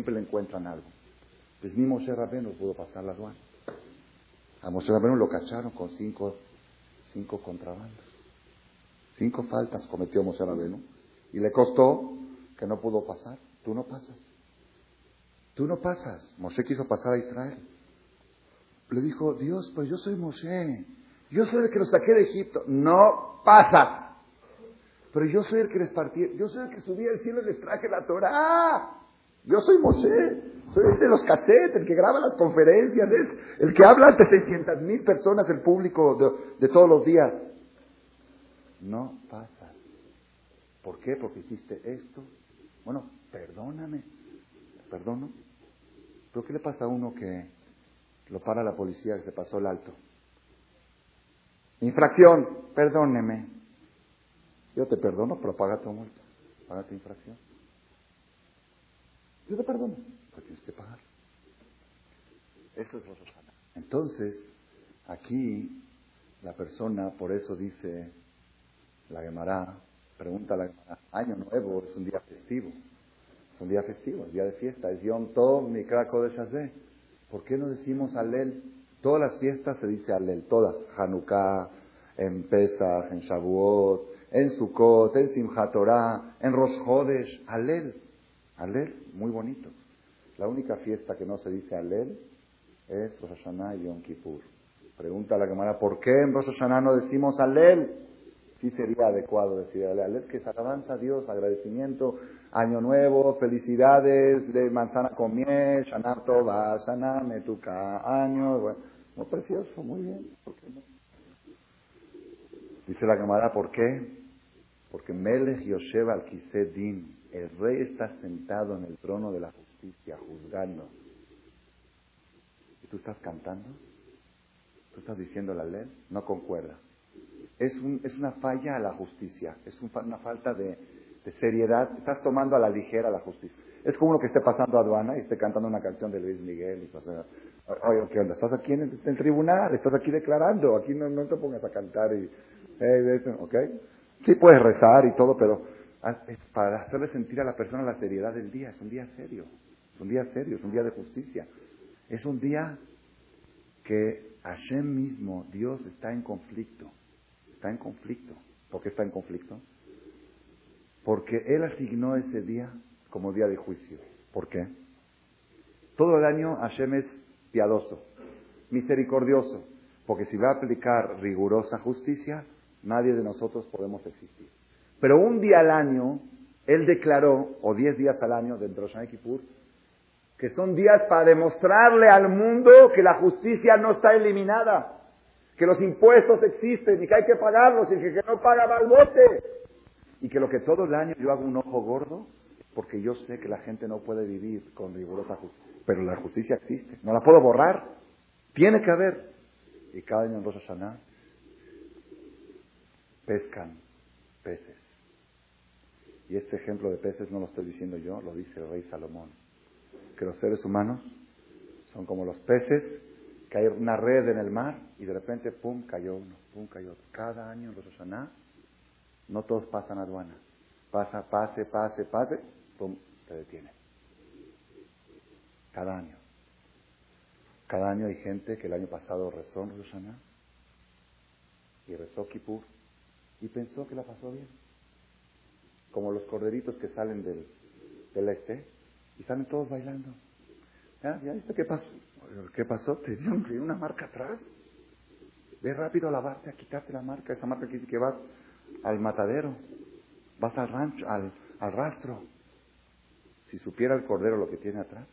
siempre le encuentran algo. Pues ni Moshe Rabenu pudo pasar la aduana. A Moshe Rabenu lo cacharon con cinco, cinco contrabandos. Cinco faltas cometió Moshe Rabenu. Y le costó que no pudo pasar. Tú no pasas. Tú no pasas. Moshe quiso pasar a Israel. Le dijo, Dios, pues yo soy Moshe. Yo soy el que los saqué de Egipto. No pasas. Pero yo soy el que les partí. Yo soy el que subí al cielo y les traje la Torah. Yo soy Moshe, soy el de los cassettes, el que graba las conferencias, el que habla ante 600 mil personas, el público de, todos los días. No pasas. ¿Por qué? Porque hiciste esto. Bueno, perdóname. Perdono. ¿Pero qué le pasa a uno que lo para la policía que se pasó el alto? Infracción, perdóneme. Yo te perdono, pero paga tu multa, paga tu infracción. Yo te perdono, pero tienes que pagar. Eso es Rosh Entonces, aquí la persona, por eso dice la Gemara, pregunta la Gemara, Año Nuevo es un día festivo, es un día festivo, es día de fiesta, es Yom Tov, Mikra de ¿Por qué no decimos Alel? Todas las fiestas se dice Alel, todas, Hanukkah, en Pesach, en Shavuot, en Sukkot, en Simchat Torah, en Rosh Hodesh, Alel. Alel, muy bonito. La única fiesta que no se dice Alel es Rosh Hashanah y Yom Kippur. Pregunta a la Gemara, ¿por qué en Rosh Hashanah no decimos Alel? Sí sería adecuado decir Alel. Que es alabanza a Dios, agradecimiento, año nuevo, felicidades, de manzana con miel, Shana Tova, Shana Metuka, año, muy precioso, muy bien. Dice la Gemara, ¿por qué? Porque Melech Yoshev al Din, el rey está sentado en el trono de la justicia, juzgando. ¿Y tú estás cantando? ¿Tú estás diciendo la ley? No concuerda. Es, un, es una falla a la justicia, es una falta de, seriedad. Estás tomando a la ligera la justicia. Es como uno que esté pasando aduana y esté cantando una canción de Luis Miguel. Y pasa, Oye, ¿qué onda? Estás aquí en el, tribunal, estás aquí declarando, aquí no, no te pongas a cantar y... Eh, ¿Ok? Sí puedes rezar y todo, pero para hacerle sentir a la persona la seriedad del día. Es un día serio, es un día serio, es un día de justicia. Es un día que Hashem mismo, Dios, está en conflicto. Está en conflicto. ¿Por qué está en conflicto? Porque Él asignó ese día como día de juicio. ¿Por qué? Todo el año Hashem es piadoso, misericordioso, porque si va a aplicar rigurosa justicia, nadie de nosotros podemos existir. Pero un día al año, él declaró, o diez días al año dentro de Shana Kippur, que son días para demostrarle al mundo que la justicia no está eliminada, que los impuestos existen y que hay que pagarlos y que que no paga va al bote. Y que lo que todo el año yo hago un ojo gordo, porque yo sé que la gente no puede vivir con rigurosa justicia. Pero la justicia existe, no la puedo borrar, tiene que haber. Y cada año en Rosh Hashanah pescan peces. Y este ejemplo de peces no lo estoy diciendo yo, lo dice el rey Salomón. Que los seres humanos son como los peces, que hay una red en el mar y de repente, pum, cayó uno, pum, cayó otro. Cada año en Roshaná, no todos pasan aduana. Pasa, pase, pase, pase, pum, te detiene. Cada año. Cada año hay gente que el año pasado rezó en Roshaná y rezó Kippur y pensó que la pasó bien. Como los corderitos que salen del, del este y salen todos bailando. ¿Ya, viste qué pasó? ¿Qué pasó? ¿Te dio una marca atrás? Ve rápido a lavarte, a quitarte la marca. Esa marca que dice que vas al matadero, vas al rancho, al, al rastro. Si supiera el cordero lo que tiene atrás,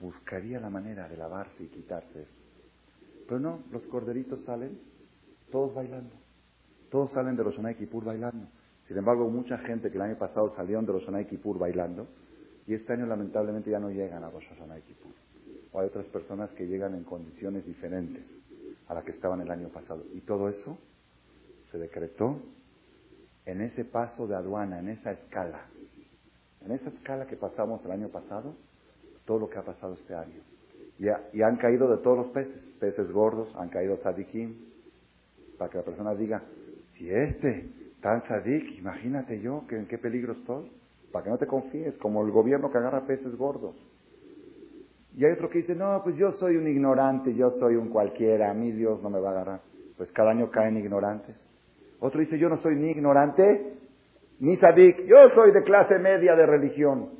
buscaría la manera de lavarse y quitarse eso. Pero no, los corderitos salen todos bailando. Todos salen de los Kippur bailando. Sin embargo, mucha gente que el año pasado salieron de los Onay Kippur bailando y este año lamentablemente ya no llegan a los Onay Kippur. O hay otras personas que llegan en condiciones diferentes a las que estaban el año pasado. Y todo eso se decretó en ese paso de aduana, en esa escala. En esa escala que pasamos el año pasado, todo lo que ha pasado este año. Y, y han caído de todos los peces, peces gordos, han caído sadikim, para que la persona diga, si este, tan sadik, imagínate yo que en qué peligro estoy. para que no te confíes, como el gobierno que agarra peces gordos. Y hay otro que dice, no, pues yo soy un ignorante, yo soy un cualquiera, a mí Dios no me va a agarrar. Pues cada año caen ignorantes. Otro dice, yo no soy ni ignorante, ni sadik, yo soy de clase media de religión.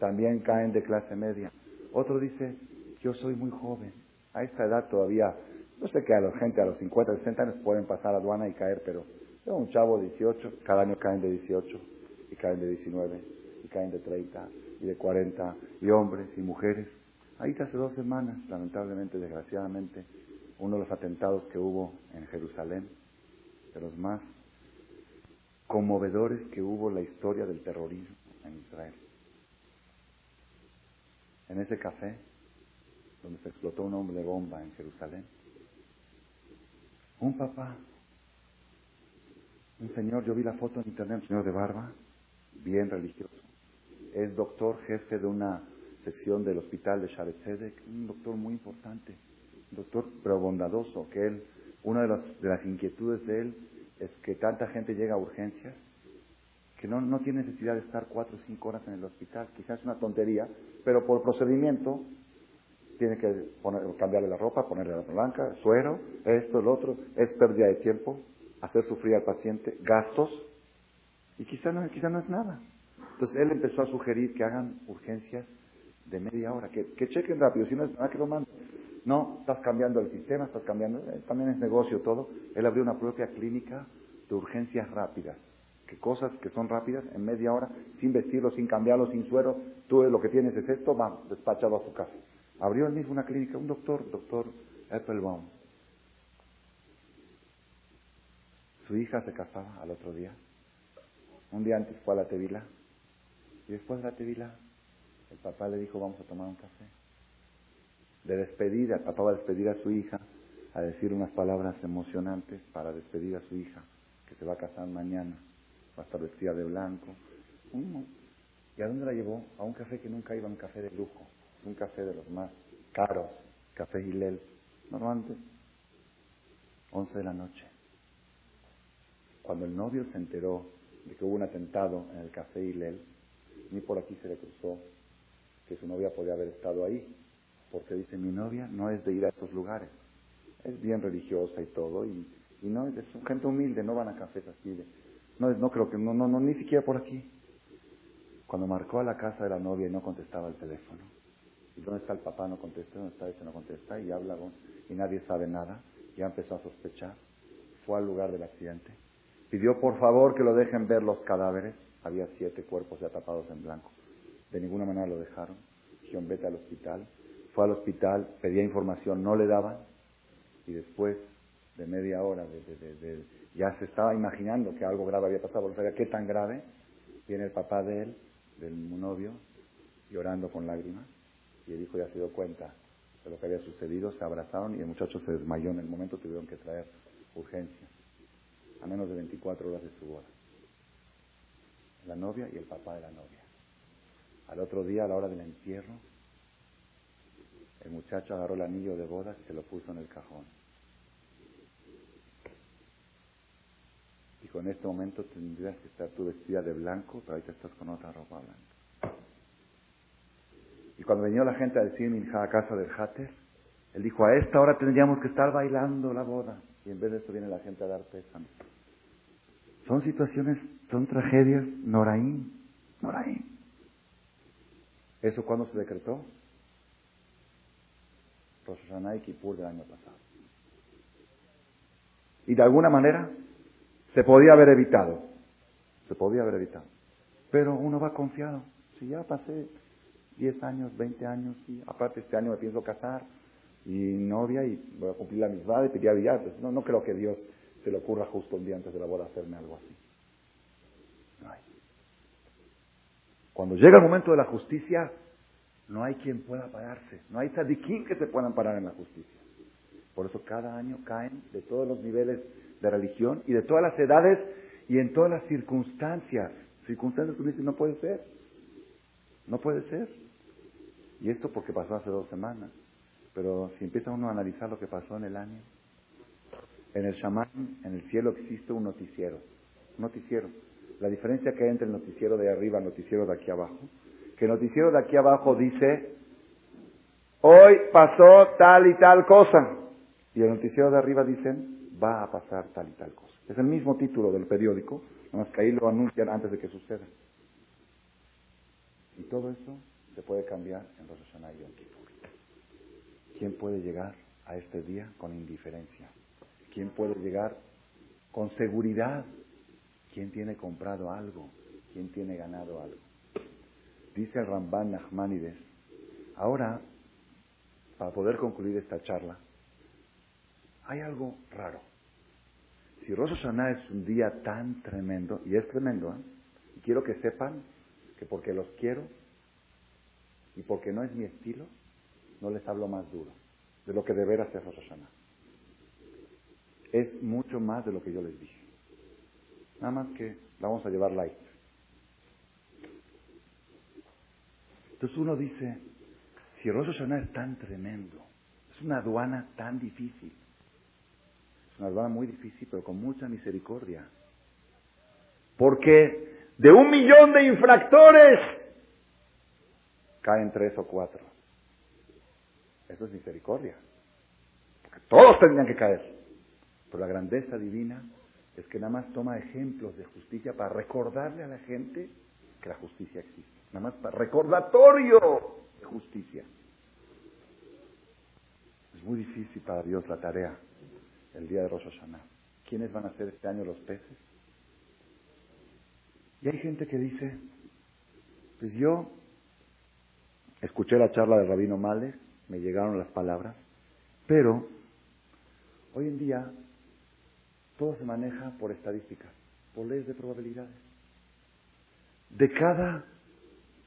También caen de clase media. Otro dice, yo soy muy joven. A esta edad todavía, no sé que a la gente a los 50, 60 años pueden pasar aduana y caer, pero yo un chavo de 18, cada año caen de 18, y caen de 19, y caen de 30, y de 40, y hombres y mujeres. Ahí hace dos semanas, lamentablemente, desgraciadamente, uno de los atentados que hubo en Jerusalén, de los más conmovedores que hubo en la historia del terrorismo en Israel. En ese café, donde se explotó un hombre de bomba en Jerusalén, un papá, un señor, yo vi la foto en internet, un señor de barba, bien religioso, es doctor jefe de una sección del hospital de Sharet un doctor muy importante, un doctor pero bondadoso, que él, una de, de las inquietudes de él es que tanta gente llega a urgencias que no, no tiene necesidad de estar cuatro o cinco horas en el hospital. Quizás es una tontería, pero por procedimiento tiene que poner, cambiarle la ropa, ponerle la blanca, suero, esto, lo otro. Es pérdida de tiempo, hacer sufrir al paciente, gastos, y quizá no, quizá no es nada. Entonces él empezó a sugerir que hagan urgencias de media hora, que, chequen rápido, si no es nada que lo manden. No, estás cambiando el sistema, estás cambiando, eh, también es negocio todo. Él abrió una propia clínica de urgencias rápidas, que cosas que son rápidas en media hora, sin vestirlo, sin cambiarlo, sin suero, tú lo que tienes es esto, va, despachado a tu casa. Abrió él mismo una clínica, un doctor, doctor Applebaum. Su hija se casaba al otro día. Un día antes fue a la Tevila. Y después de la Tevila el papá le dijo, vamos a tomar un café. De despedida, el papá va a despedir a su hija, a decir unas palabras emocionantes para despedir a su hija, que se va a casar mañana, va a estar vestida de blanco. ¿Y a dónde la llevó? A un café que nunca iba, un café de lujo, un café de los más caros, café Gilel, normalmente 11 de la noche. Cuando el novio se enteró de que hubo un atentado en el café Hillel, ni por aquí se le cruzó que su novia podía haber estado ahí, porque dice, mi novia no es de ir a esos lugares, es bien religiosa y todo, y, no es, gente humilde, no van a cafés así, de, no, no creo que, no, no, no, ni siquiera por aquí. Cuando marcó a la casa de la novia y no contestaba el teléfono, ¿y dónde está el papá? No contesta, ¿dónde está ese? No contesta, y habla y nadie sabe nada, ya empezó a sospechar, fue al lugar del accidente, pidió por favor que lo dejen ver los cadáveres, había siete cuerpos ya tapados en blanco de ninguna manera lo dejaron. Dijeron, vete al hospital. Fue al hospital, pedía información, no le daban. Y después de media hora, de, ya se estaba imaginando que algo grave había pasado, porque sabía qué tan grave. Viene el papá de él, del novio, llorando con lágrimas. Y el hijo ya se dio cuenta de lo que había sucedido. Se abrazaron y el muchacho se desmayó en el momento. Tuvieron que traer urgencias. A menos de 24 horas de su boda. La novia y el papá de la novia. Al otro día, a la hora del entierro, el muchacho agarró el anillo de bodas y se lo puso en el cajón. Dijo, en este momento tendrías que estar tú vestida de blanco, pero ahorita estás con otra ropa blanca. Y cuando venía la gente a decir hija a casa del Hatter, él dijo, a esta hora tendríamos que estar bailando la boda. Y en vez de eso viene la gente a dar pésame. Son situaciones, son tragedias, Noraín, Noraín. ¿Eso cuándo se decretó? Rosh y Kippur del año pasado. Y de alguna manera se podía haber evitado. Se podía haber evitado. Pero uno va confiado. Si ya pasé 10 años, 20 años, y aparte este año me pienso casar y novia y voy a cumplir la misma y pedir billar. Pues no, no creo que Dios se le ocurra justo un día antes de la boda hacerme algo así. Cuando llega el momento de la justicia, no hay quien pueda pararse. No hay tzadikim que se puedan parar en la justicia. Por eso cada año caen de todos los niveles de religión y de todas las edades y en todas las circunstancias. Circunstancias que uno dice, no puede ser. No puede ser. Y esto porque pasó hace dos semanas. Pero si empieza uno a analizar lo que pasó en el año, en el Shaman, en el cielo existe un noticiero. Un noticiero la diferencia que hay entre el noticiero de arriba y el noticiero de aquí abajo, que el noticiero de aquí abajo dice, hoy pasó tal y tal cosa, y el noticiero de arriba dicen, va a pasar tal y tal cosa. Es el mismo título del periódico, nada más que ahí lo anuncian antes de que suceda. Y todo eso se puede cambiar en Rosh Hashanah y Yom Kippur. ¿Quién puede llegar a este día con indiferencia? ¿Quién puede llegar con seguridad? ¿Quién tiene comprado algo? ¿Quién tiene ganado algo? Dice el Ramban Nachmanides, ahora, para poder concluir esta charla, hay algo raro. Si Rosh es un día tan tremendo, y es tremendo, ¿eh? y quiero que sepan que porque los quiero y porque no es mi estilo, no les hablo más duro de lo que deberá ser Rosh Hashanah. Es mucho más de lo que yo les dije. Nada más que la vamos a llevar light. Entonces uno dice, si Rosh Hashanah es tan tremendo, es una aduana tan difícil, es una aduana muy difícil, pero con mucha misericordia. Porque de un millón de infractores caen tres o cuatro. Eso es misericordia. Porque todos tendrían que caer. Pero la grandeza divina es que nada más toma ejemplos de justicia para recordarle a la gente que la justicia existe. Nada más para recordatorio de justicia. Es muy difícil para Dios la tarea el día de Rosh Hashanah. ¿Quiénes van a ser este año los peces? Y hay gente que dice, pues yo escuché la charla de Rabino Male, me llegaron las palabras, pero hoy en día todo se maneja por estadísticas, por leyes de probabilidades. De cada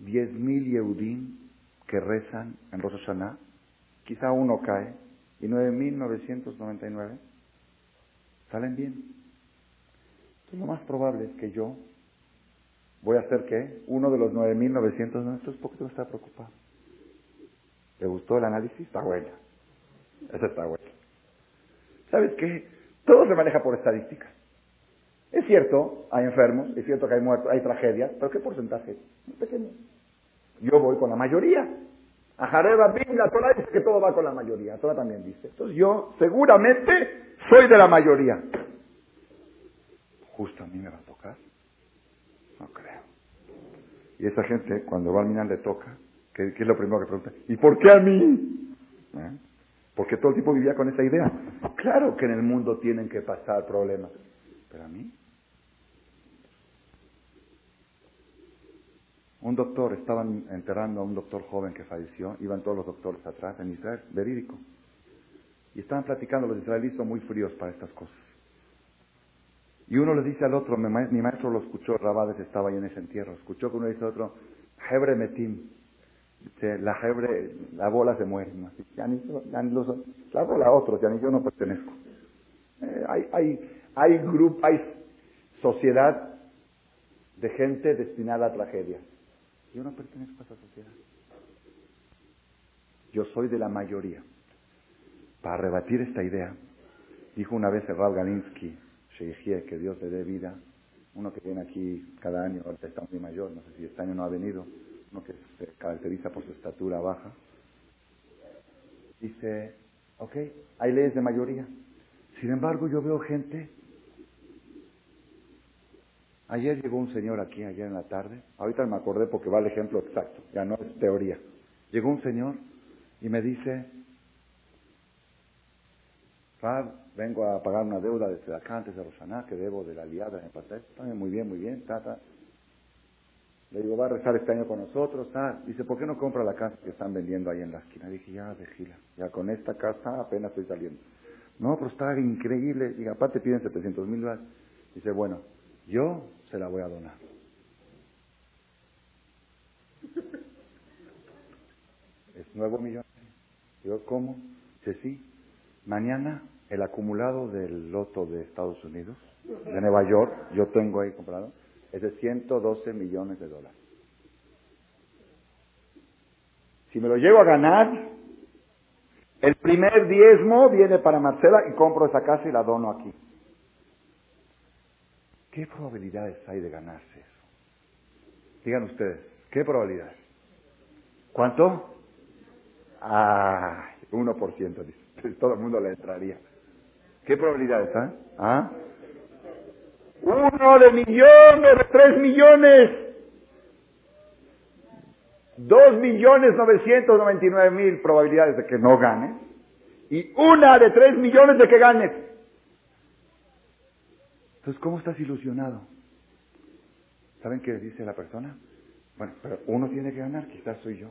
10.000 Yehudim que rezan en Rosh Hashanah, quizá uno cae y 9.999 salen bien. Entonces lo más probable es que yo voy a hacer qué? Uno de los 9.900, entonces ¿por qué te está preocupado? ¿Te gustó el análisis? Está bueno. Ese está bueno. ¿Sabes qué? Todo se maneja por estadísticas. Es cierto, hay enfermos, es cierto que hay muertos, hay tragedias, pero ¿qué porcentaje? Pequeño. Yo voy con la mayoría. A Jareba Bin, la Torah dice que todo va con la mayoría. La Torah también dice. Entonces yo seguramente soy de la mayoría. Justo a mí me va a tocar. No creo. Y esa gente, cuando va al Minan le toca, ¿qué, es lo primero que pregunta? ¿Y por qué a mí? ¿Eh? Porque todo el tiempo vivía con esa idea. Claro que en el mundo tienen que pasar problemas. Pero a mí. Un doctor, estaban enterrando a un doctor joven que falleció, iban todos los doctores atrás en Israel, verídico. Y estaban platicando, los israelíes muy fríos para estas cosas. Y uno le dice al otro, mi, maestro lo escuchó, Rabades estaba ahí en ese entierro, escuchó que uno dice al otro, Hebre Metim, la Hebre, la bola se muere, ya ni, ya ni los, la bola a otros, ya ni yo no pertenezco. Eh, hay, hay, hay grupo, hay sociedad de gente destinada a tragedias. Yo no pertenezco a esa sociedad. Yo soy de la mayoría. Para rebatir esta idea, dijo una vez el Rav Galinsky, que Dios le dé vida, uno que viene aquí cada año, ahorita está muy mayor, no sé si este año no ha venido, que se caracteriza por su estatura baja, dice, ok, hay leyes de mayoría. Sin embargo, yo veo gente. Ayer llegó un señor aquí, ayer en la tarde, ahorita me acordé porque va el ejemplo exacto, ya no es teoría. Llegó un señor y me dice, vengo a pagar una deuda de acá antes de Rosaná que debo de la aliada en pastel. muy bien, muy bien, tata. Le digo, va a rezar este año con nosotros, Dice, ¿por qué no compra la casa que están vendiendo ahí en la esquina? Dije, ya, vigila, ya con esta casa apenas estoy saliendo. No, pero está increíble. Y aparte piden 700 mil dólares. Dice, bueno, yo se la voy a donar. Es nuevo millonario. Digo, ¿cómo? Dice, sí. Mañana el acumulado del loto de Estados Unidos, de Nueva York, yo tengo ahí comprado, es de 112 millones de dólares. Si me lo llego a ganar, el primer diezmo viene para Marcela y compro esa casa y la dono aquí. ¿Qué probabilidades hay de ganarse eso? Digan ustedes, ¿qué probabilidades? ¿Cuánto? Ah, 1%, dice. Todo el mundo le entraría. ¿Qué probabilidades, ah? ¿Ah? Uno de millones, de tres millones. Dos millones novecientos noventa y nueve mil probabilidades de que no ganes. Y una de tres millones de que ganes. Entonces, ¿cómo estás ilusionado? ¿Saben qué dice la persona? Bueno, pero uno tiene que ganar, quizás soy yo.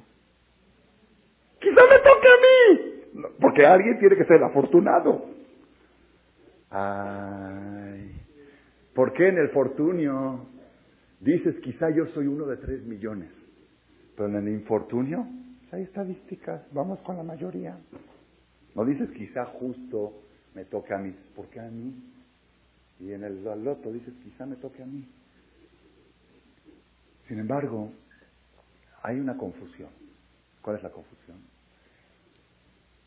Quizás me toque a mí. Porque alguien tiene que ser afortunado. Ay, ¿por qué en el fortunio dices quizá yo soy uno de tres millones? Pero en el infortunio hay estadísticas, vamos con la mayoría. No dices quizá justo me toque a mí, ¿por qué a mí? Y en el loto dices, quizá me toque a mí. Sin embargo, hay una confusión. ¿Cuál es la confusión?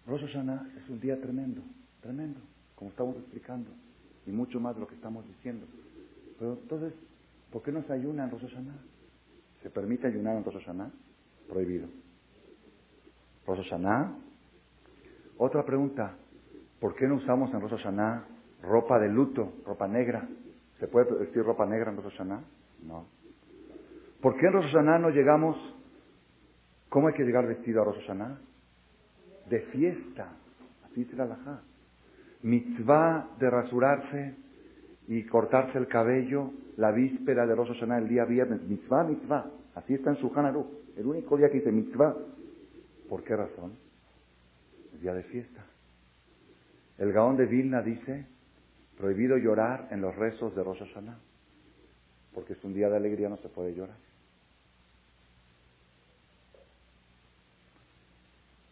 Rosh es un día tremendo, tremendo, como estamos explicando, y mucho más de lo que estamos diciendo. Pero entonces, ¿por qué no se ayuna en Rosh? ¿Se permite ayunar en Rosh Hashanah? Prohibido. Rosh. Otra pregunta, ¿por qué no usamos en Rosh Hashanah ropa de luto, ropa negra. ¿Se puede vestir ropa negra en Rosh Hashanah? No. ¿Por qué en Rosh no llegamos? ¿Cómo hay que llegar vestido a Rosh Hashanah? De fiesta. Así dice la halajá. Mitzvah de rasurarse y cortarse el cabello la víspera de Rosh Hashanah, el día viernes. Mitzvah, mitzvah. Así está en su Hanaru. El único día que dice mitzvah. ¿Por qué razón? Es día de fiesta. El Gaón de Vilna dice Prohibido llorar en los rezos de Rosh Hashanah, porque es un día de alegría, no se puede llorar.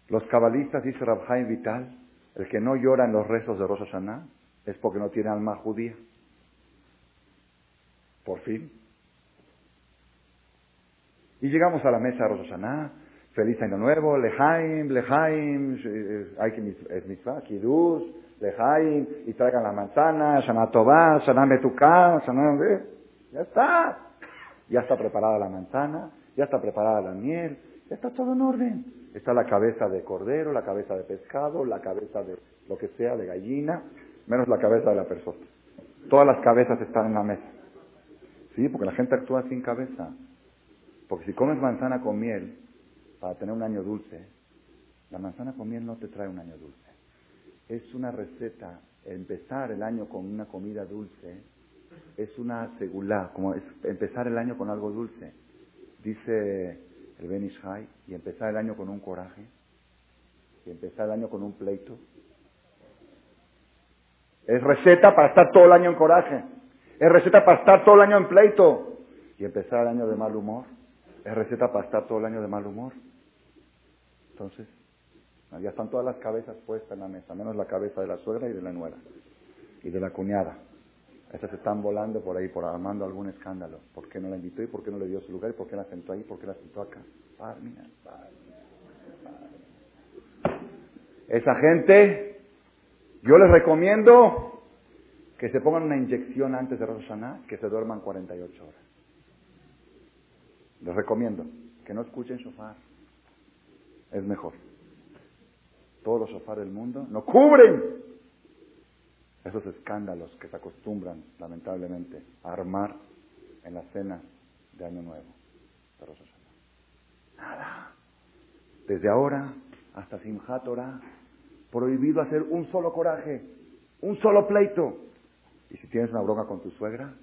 Los cabalistas, dice Rabhaim Vital, el que no llora en los rezos de Rosh Hashanah es porque no tiene alma judía. Por fin. Y llegamos a la mesa de Rosh Hashanah, feliz año nuevo, lejaim, lejaim, hay que es mitzvah, kiddush, lejaim, y traigan la manzana, shana tová, shana metuká, ya está. Ya está preparada la manzana, ya está preparada la miel, ya está todo en orden. Está la cabeza de cordero, la cabeza de pescado, la cabeza de lo que sea, de gallina, menos la cabeza de la persona. Todas las cabezas están en la mesa. Sí, porque la gente actúa sin cabeza. Porque si comes manzana con miel para tener un año dulce, la manzana con miel no te trae un año dulce es una receta, empezar el año con una comida dulce, es una segulá, como es empezar el año con algo dulce. Dice el Benishai, y empezar el año con un coraje, y empezar el año con un pleito. Es receta para estar todo el año en coraje. Es receta para estar todo el año en pleito. Y empezar el año de mal humor. Es receta para estar todo el año de mal humor. Entonces, ya están todas las cabezas puestas en la mesa, menos la cabeza de la suegra y de la nuera. Y de la cuñada. Estas están volando por ahí, por armando algún escándalo. ¿Por qué no la invitó y por qué no le dio su lugar? ¿Y por qué la sentó ahí? ¿Por qué la sentó acá? Esa gente, yo les recomiendo que se pongan una inyección antes de Rosh que se duerman 48 horas. Les recomiendo que no escuchen shofar. Es mejor todos los sofás del mundo, no cubren esos escándalos que se acostumbran, lamentablemente, a armar en las cenas de Año Nuevo. Nada. Desde ahora hasta Simchat prohibido hacer un solo coraje, un solo pleito. Y si tienes una bronca con tu suegra,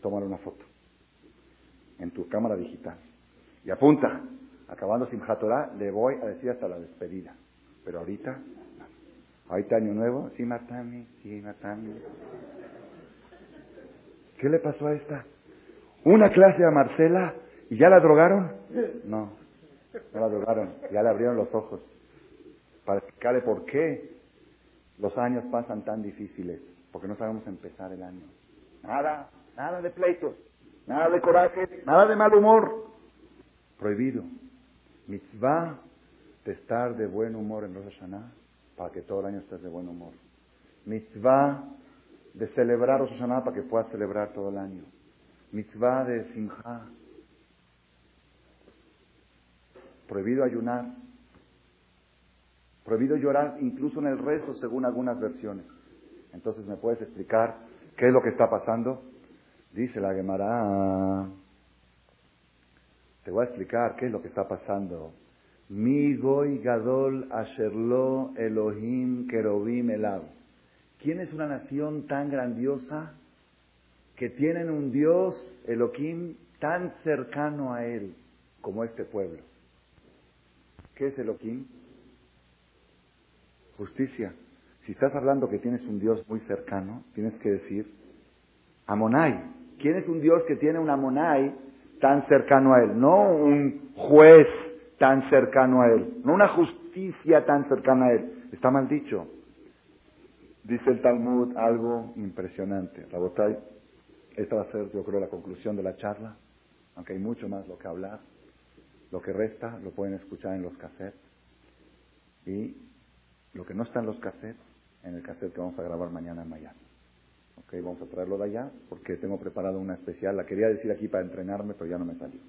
tómale una foto en tu cámara digital. Y apunta, acabando Simchat le voy a decir hasta la despedida. Pero ahorita, ahorita año nuevo, sí matame, sí matame. ¿Qué le pasó a esta? Una clase a Marcela y ya la drogaron. No, no la drogaron, ya le abrieron los ojos para explicarle por qué los años pasan tan difíciles, porque no sabemos empezar el año. Nada, nada de pleitos, nada de coraje, nada de mal humor. Prohibido. Mitzvah de estar de buen humor en Rosh Hashanah para que todo el año estés de buen humor. Mitzvah de celebrar Rosh Hashanah para que puedas celebrar todo el año. Mitzvah de Simha. Prohibido ayunar. Prohibido llorar incluso en el rezo, según algunas versiones. Entonces, ¿me puedes explicar qué es lo que está pasando? Dice la Gemara. Te voy a explicar qué es lo que está pasando. Mi goy gadol asherlo Elohim kerobim elav. ¿Quién es una nación tan grandiosa que tienen un Dios, Elohim, tan cercano a él como este pueblo? ¿Qué es Elohim? Justicia. Si estás hablando que tienes un Dios muy cercano, tienes que decir Amonai. ¿Quién es un Dios que tiene un Amonai tan cercano a él? No un juez tan cercano a él, no una justicia tan cercana a él. Está mal dicho. Dice el Talmud algo impresionante. Rabotai, esta va a ser, yo creo, la conclusión de la charla, aunque hay mucho más lo que hablar. Lo que resta lo pueden escuchar en los cassettes. Y lo que no está en los cassettes, en el cassette que vamos a grabar mañana en Miami. Ok, vamos a traerlo de allá porque tengo preparado una especial. La quería decir aquí para entrenarme, pero ya no me salió.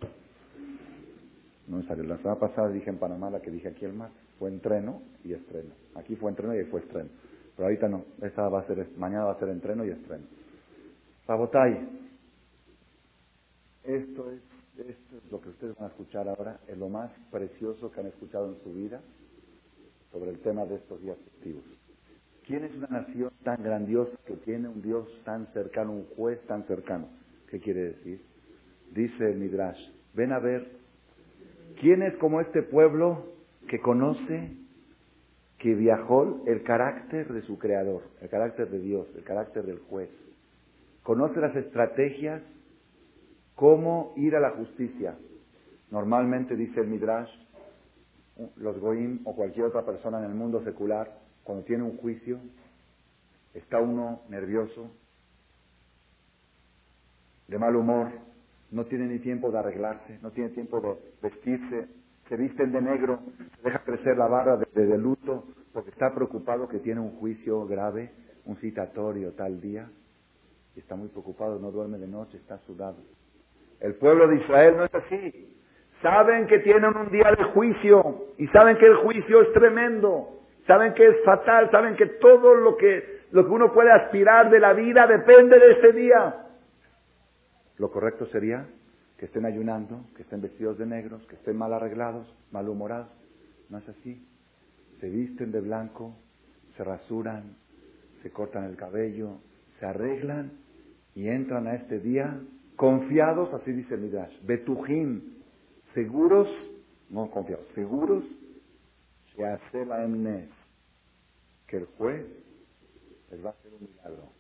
No me salió. La semana pasada dije en Panamá la que dije aquí el mar. Fue entreno y estreno. Aquí fue entreno y ahí fue estreno. Pero ahorita no. Esa va a ser, mañana va a ser entreno y estreno. Sabotay. Esto es, esto es lo que ustedes van a escuchar ahora. Es lo más precioso que han escuchado en su vida sobre el tema de estos días festivos. ¿Quién es una nación tan grandiosa que tiene un Dios tan cercano, un juez tan cercano? ¿Qué quiere decir? Dice el Midrash, ven a ver, ¿quién es como este pueblo que conoce, que viajó el carácter de su creador, el carácter de Dios, el carácter del juez? Conoce las estrategias, cómo ir a la justicia. Normalmente, dice el Midrash, los Goim o cualquier otra persona en el mundo secular cuando tiene un juicio, está uno nervioso, de mal humor, no tiene ni tiempo de arreglarse, no tiene tiempo de vestirse, se visten de negro, deja crecer la barra de, de, luto, porque está preocupado que tiene un juicio grave, un citatorio tal día, y está muy preocupado, no duerme de noche, está sudado. El pueblo de Israel no es así. Saben que tienen un día de juicio y saben que el juicio es tremendo. Saben que es fatal, saben que todo lo que, lo que uno puede aspirar de la vida depende de ese día. Lo correcto sería que estén ayunando, que estén vestidos de negros, que estén mal arreglados, malhumorados. No es así. Se visten de blanco, se rasuran, se cortan el cabello, se arreglan y entran a este día confiados, así dice Midrash, betujim, seguros, no confiados, seguros que hace la emnes, que el juez les va a hacer un milagro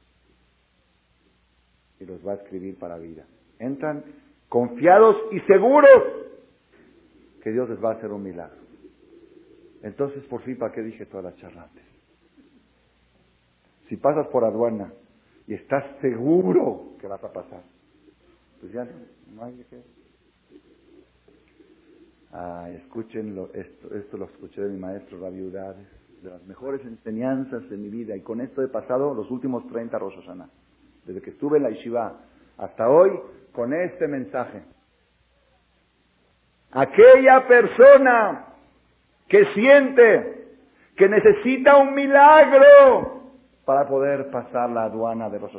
y los va a escribir para vida. Entran confiados y seguros que Dios les va a hacer un milagro. Entonces, por fin, ¿para qué dije todas las charlantes? Si pasas por aduana y estás seguro que vas a pasar, pues ya no, hay que... Ah, esto, esto lo escuché de mi maestro Rabiudades, de las mejores enseñanzas de mi vida, y con esto he pasado los últimos 30 Rosh desde que estuve en la Yeshiva hasta hoy, con este mensaje. Aquella persona que siente que necesita un milagro para poder pasar la aduana de Rosh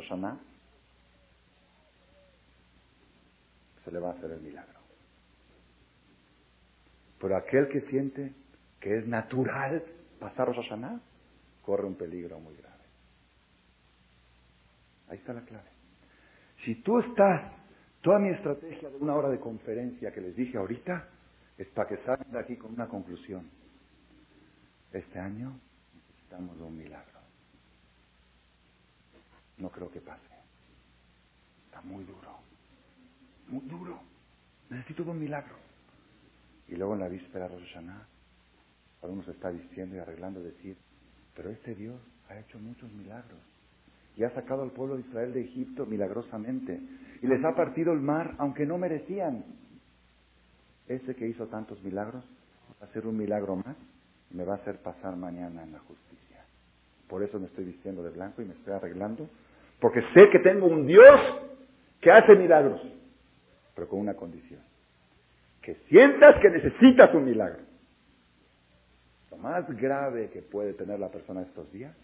se le va a hacer el milagro. Pero aquel que siente que es natural pasar Rosh Hashanah, corre un peligro muy grave. Ahí está la clave. Si tú estás, toda mi estrategia de una hora de conferencia que les dije ahorita, es para que salgan de aquí con una conclusión. Este año necesitamos un milagro. No creo que pase. Está muy duro. Muy duro. Necesito un milagro. Y luego en la víspera de Rosh Hashanah, uno se está diciendo y arreglando decir, pero este Dios ha hecho muchos milagros y ha sacado al pueblo de Israel de Egipto milagrosamente y les ha partido el mar aunque no merecían. Ese que hizo tantos milagros va a hacer un milagro más y me va a hacer pasar mañana en la justicia. Por eso me estoy vistiendo de blanco y me estoy arreglando Porque sé que tengo un Dios que hace milagros, pero con una condición. Que sientas que necesitas un milagro. Lo más grave que puede tener la persona estos días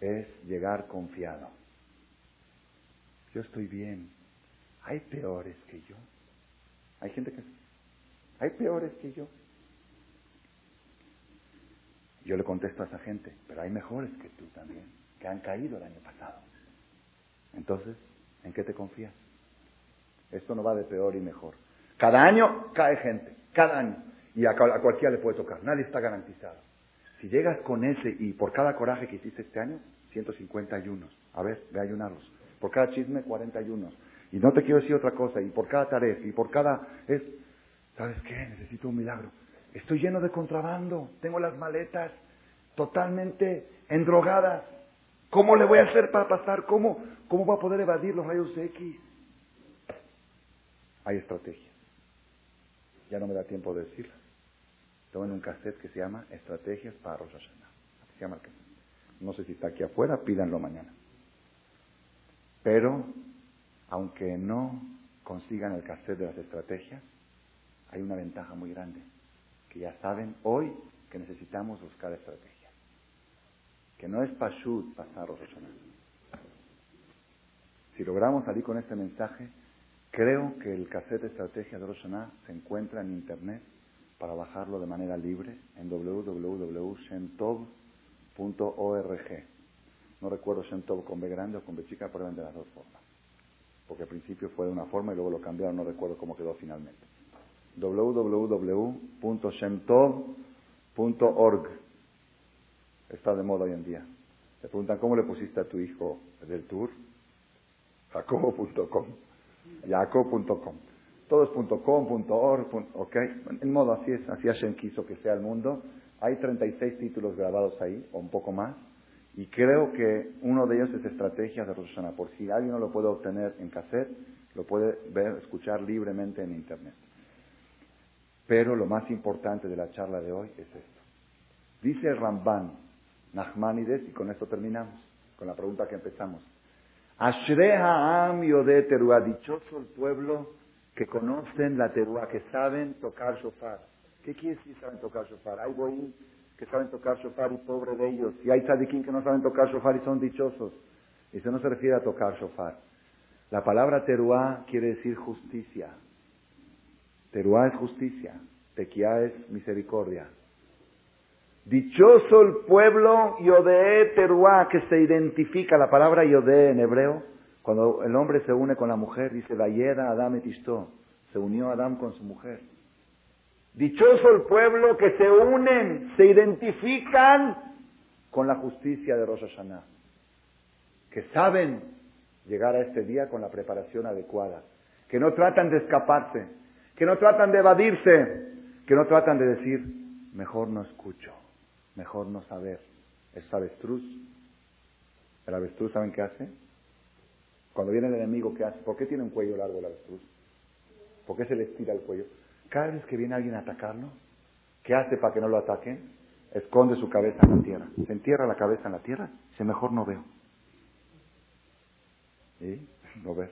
es llegar confiado. Yo estoy bien. Hay peores que yo. Hay gente que... Hay peores que yo. Yo le contesto a esa gente, pero hay mejores que tú también, que han caído el año pasado. Entonces, ¿en qué te confías? Esto no va de peor y mejor. Cada año cae gente, cada año. Y a, cualquiera le puede tocar, nadie está garantizado. Si llegas con ese y por cada coraje que hiciste este año, 151. A ver, ve a ayunarlos. Por cada chisme, 41. Y no te quiero decir otra cosa, y por cada tarea, y por cada... Es, ¿Sabes qué? Necesito un milagro. Estoy lleno de contrabando, tengo las maletas totalmente endrogadas. ¿Cómo le voy a hacer para pasar? ¿Cómo, cómo va a poder evadir los rayos X? Hay estrategias. Ya no me da tiempo de decirlas. Tomen un cassette que se llama Estrategias para Rosh llama No sé si está aquí afuera, pídanlo mañana. Pero, aunque no consigan el cassette de las estrategias, hay una ventaja muy grande que ya saben hoy que necesitamos buscar estrategias. Que no es pashut pasar Rosh Si logramos salir con este mensaje, creo que el cassette de estrategia de Rosh se encuentra en internet para bajarlo de manera libre en www.shemtov.org. No recuerdo Shemtov con B grande o con B chica, pero de las dos formas. Porque al principio fue de una forma y luego lo cambiaron, no recuerdo cómo quedó finalmente www.shemtov.org. Está de moda hoy en día. Te preguntan, ¿cómo le pusiste a tu hijo del tour? Jacobo.com. Jacob.com. Todo es .org, ok. En modo así es, así Hashem quiso que sea el mundo. Hay 36 títulos grabados ahí, o un poco más. Y creo que uno de ellos es Estrategias de Rosana. Por si alguien no lo puede obtener en cassette, lo puede ver, escuchar libremente en Internet. Pero lo más importante de la charla de hoy es esto. Dice Ramban, Nachmanides, y con esto terminamos, con la pregunta que empezamos. Ashreha am dichoso el pueblo que conocen la teruah, que saben tocar shofar. ¿Qué quiere decir saben tocar shofar? Hay boí que saben tocar shofar y pobre de ellos. Y hay tzadikim que no saben tocar shofar y son dichosos. Eso no se refiere a tocar shofar. La palabra teruah quiere decir justicia. Teruá es justicia, Tequía es misericordia. Dichoso el pueblo Yodé Teruá que se identifica, la palabra Yodé en hebreo, cuando el hombre se une con la mujer, dice Vayeda Adam et se unió Adam con su mujer. Dichoso el pueblo que se unen, se identifican con la justicia de Rosh Hashanah, que saben llegar a este día con la preparación adecuada, que no tratan de escaparse, que no tratan de evadirse, que no tratan de decir, mejor no escucho, mejor no saber. Es avestruz. El avestruz, ¿saben qué hace? Cuando viene el enemigo, ¿qué hace? ¿Por qué tiene un cuello largo el avestruz? ¿Por qué se le estira el cuello? Cada vez que viene alguien a atacarlo, ¿qué hace para que no lo ataquen? Esconde su cabeza en la tierra. Se entierra la cabeza en la tierra, dice, mejor no veo. ¿Y? No ver.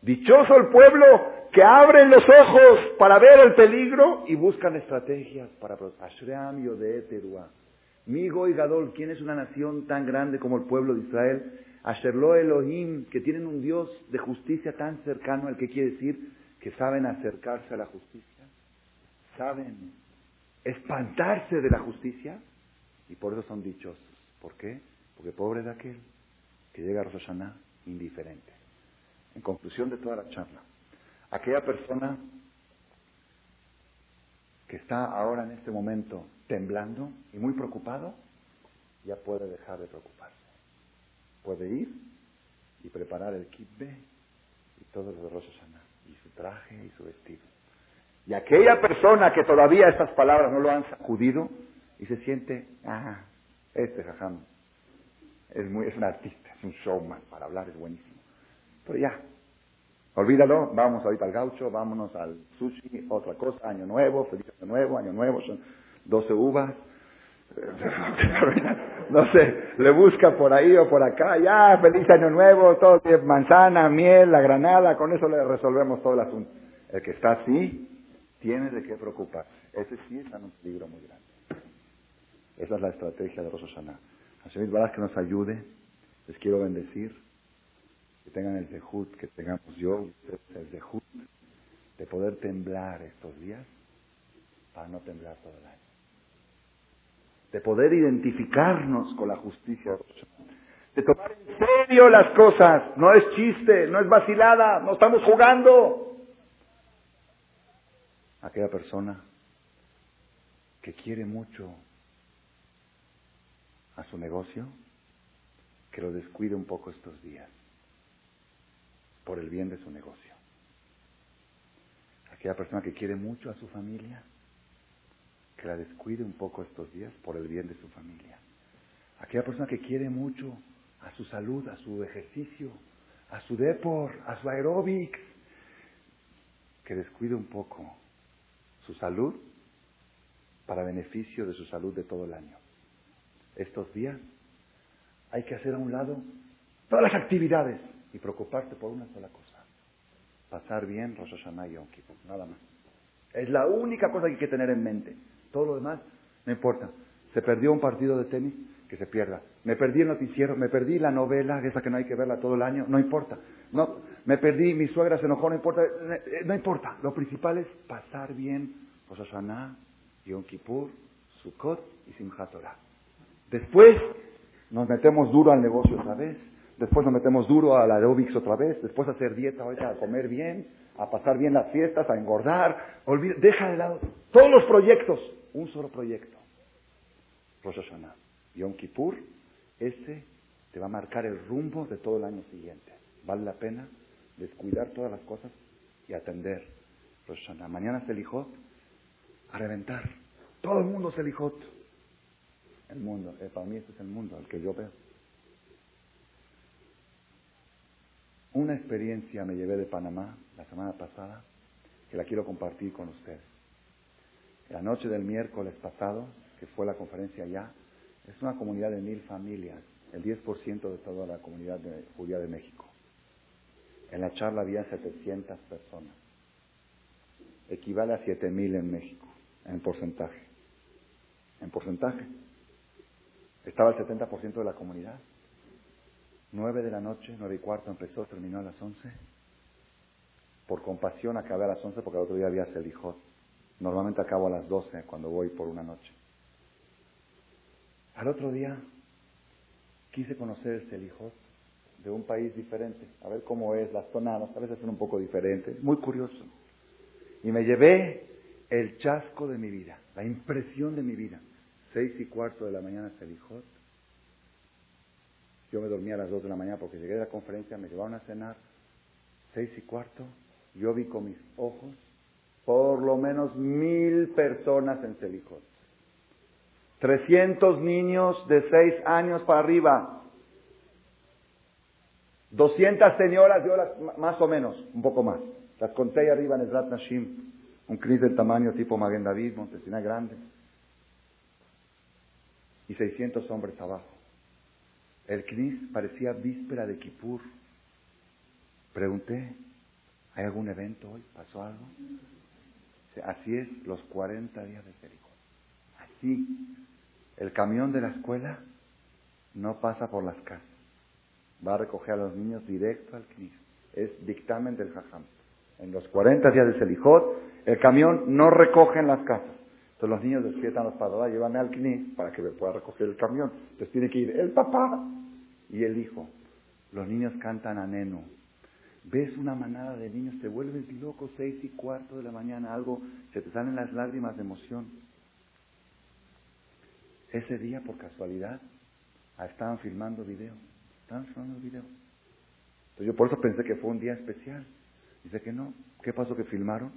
Dichoso el pueblo que abren los ojos para ver el peligro y buscan estrategias para Ashream Yodeh Teruah. Migo y Gadol, ¿quién es una nación tan grande como el pueblo de Israel? Asherlo Elohim, que tienen un Dios de justicia tan cercano al que quiere decir que saben acercarse a la justicia, saben espantarse de la justicia y por eso son dichosos. ¿Por qué? Porque pobre de aquel que llega a Rosh indiferente. En conclusión de toda la charla, aquella persona que está ahora en este momento temblando y muy preocupado, ya puede dejar de preocuparse. Puede ir y preparar el kit B y todos los rosas y su traje y su vestido. Y aquella persona que todavía estas palabras no lo han sacudido y se siente, ah, este jajam es, muy, es un artista, es un showman, para hablar es buenísimo. Pero ya, olvídalo, vamos ahorita al gaucho, vámonos al sushi, otra cosa, año nuevo, feliz año nuevo, año nuevo, son 12 uvas. No sé, le busca por ahí o por acá, ya, feliz año nuevo, todo manzana, miel, la granada, con eso le resolvemos todo el asunto. El que está así, tiene de qué preocupar. Ese sí está en un peligro muy grande. Esa es la estrategia de Rosh Hashanah. Hashem que nos ayude. Les quiero bendecir. Que tengan el zehut, que tengamos yo, el zehut, de poder temblar estos días para no temblar todo el año. De poder identificarnos con la justicia de tomar en serio las cosas. No es chiste, no es vacilada, no estamos jugando. Aquella persona que quiere mucho a su negocio, que lo descuide un poco estos días, por el bien de su negocio. Aquella persona que quiere mucho a su familia, que la descuide un poco estos días por el bien de su familia. Aquella persona que quiere mucho a su salud, a su ejercicio, a su depor, a su aeróbics, que descuide un poco su salud para beneficio de su salud de todo el año estos días, hay que hacer a un lado todas las actividades y preocuparte por una sola cosa. Pasar bien Rosh Hashanah y nada más. Es la única cosa que hay que tener en mente. Todo lo demás no importa. Se perdió un partido de tenis, que se pierda. Me perdí el noticiero, me perdí la novela, esa que no hay que verla todo el año, no importa. No, me perdí, mi suegra se enojó, no importa. Eh, no importa. Lo principal es pasar bien Rosh Hashanah, Yom Kippur, Sukkot y Simchat. Después nos metemos duro al negocio vez. Después nos metemos duro al aerobics otra vez. Después a hacer dieta ahorita, a comer bien, a pasar bien las fiestas, a engordar. Olvida, deja de lado todos los proyectos. Un solo proyecto. Rosh Hashanah. Yom Kippur, ese te va a marcar el rumbo de todo el año siguiente. Vale la pena descuidar todas las cosas y atender Rosh Hashanah. Mañana el a reventar. Todo el mundo el el mundo. Eh, para mí este es el mundo, el que yo veo. Una experiencia me llevé de Panamá la semana pasada que la quiero compartir con ustedes. La noche del miércoles pasado, que fue la conferencia allá, es una comunidad de mil familias, el 10% de toda la comunidad judía de México. En la charla había 700 personas. Equivale a 7000 en México, en porcentaje. En porcentaje. Estaba el 70% de la comunidad. Nueve de la noche, nueve y cuarto empezó, terminó a las once. Por compasión acabé a las once porque el otro día había Selijot. Normalmente acabo a las doce cuando voy por una noche. Al otro día quise conocer el Selijot de un país diferente, a ver cómo es, las tonadas, a veces son un poco diferentes, muy curioso. Y me llevé el chasco de mi vida, la impresión de mi vida. Seis y cuarto de la mañana Selijot. Yo me dormía a las dos de la mañana porque llegué de la conferencia, me llevaron a cenar. Seis y cuarto, yo vi con mis ojos por lo menos mil personas en Selijot. Trescientos niños de seis años para arriba. Doscientas señoras, yo las, más o menos, un poco más. Las conté ahí arriba en el Rat Nashim, un cris del tamaño tipo Maguen David, Montesina grande y 600 hombres abajo. El Knis parecía víspera de Kippur. Pregunté, ¿hay algún evento hoy? ¿Pasó algo? Así es los 40 días de Jericó. Así, el camión de la escuela no pasa por las casas. Va a recoger a los niños directo al Knis. Es dictamen del Jajam. En los 40 días de Selijot, el camión no recoge en las casas. Entonces los niños despiertan los padres, llévame al CNI para que me pueda recoger el camión. Entonces tiene que ir el papá y el hijo. Los niños cantan a Neno. Ves una manada de niños, te vuelves loco, seis y cuarto de la mañana, algo, se te salen las lágrimas de emoción. Ese día, por casualidad, ah, estaban filmando video. Estaban filmando video. Entonces yo por eso pensé que fue un día especial. Dice que no. ¿Qué pasó que filmaron?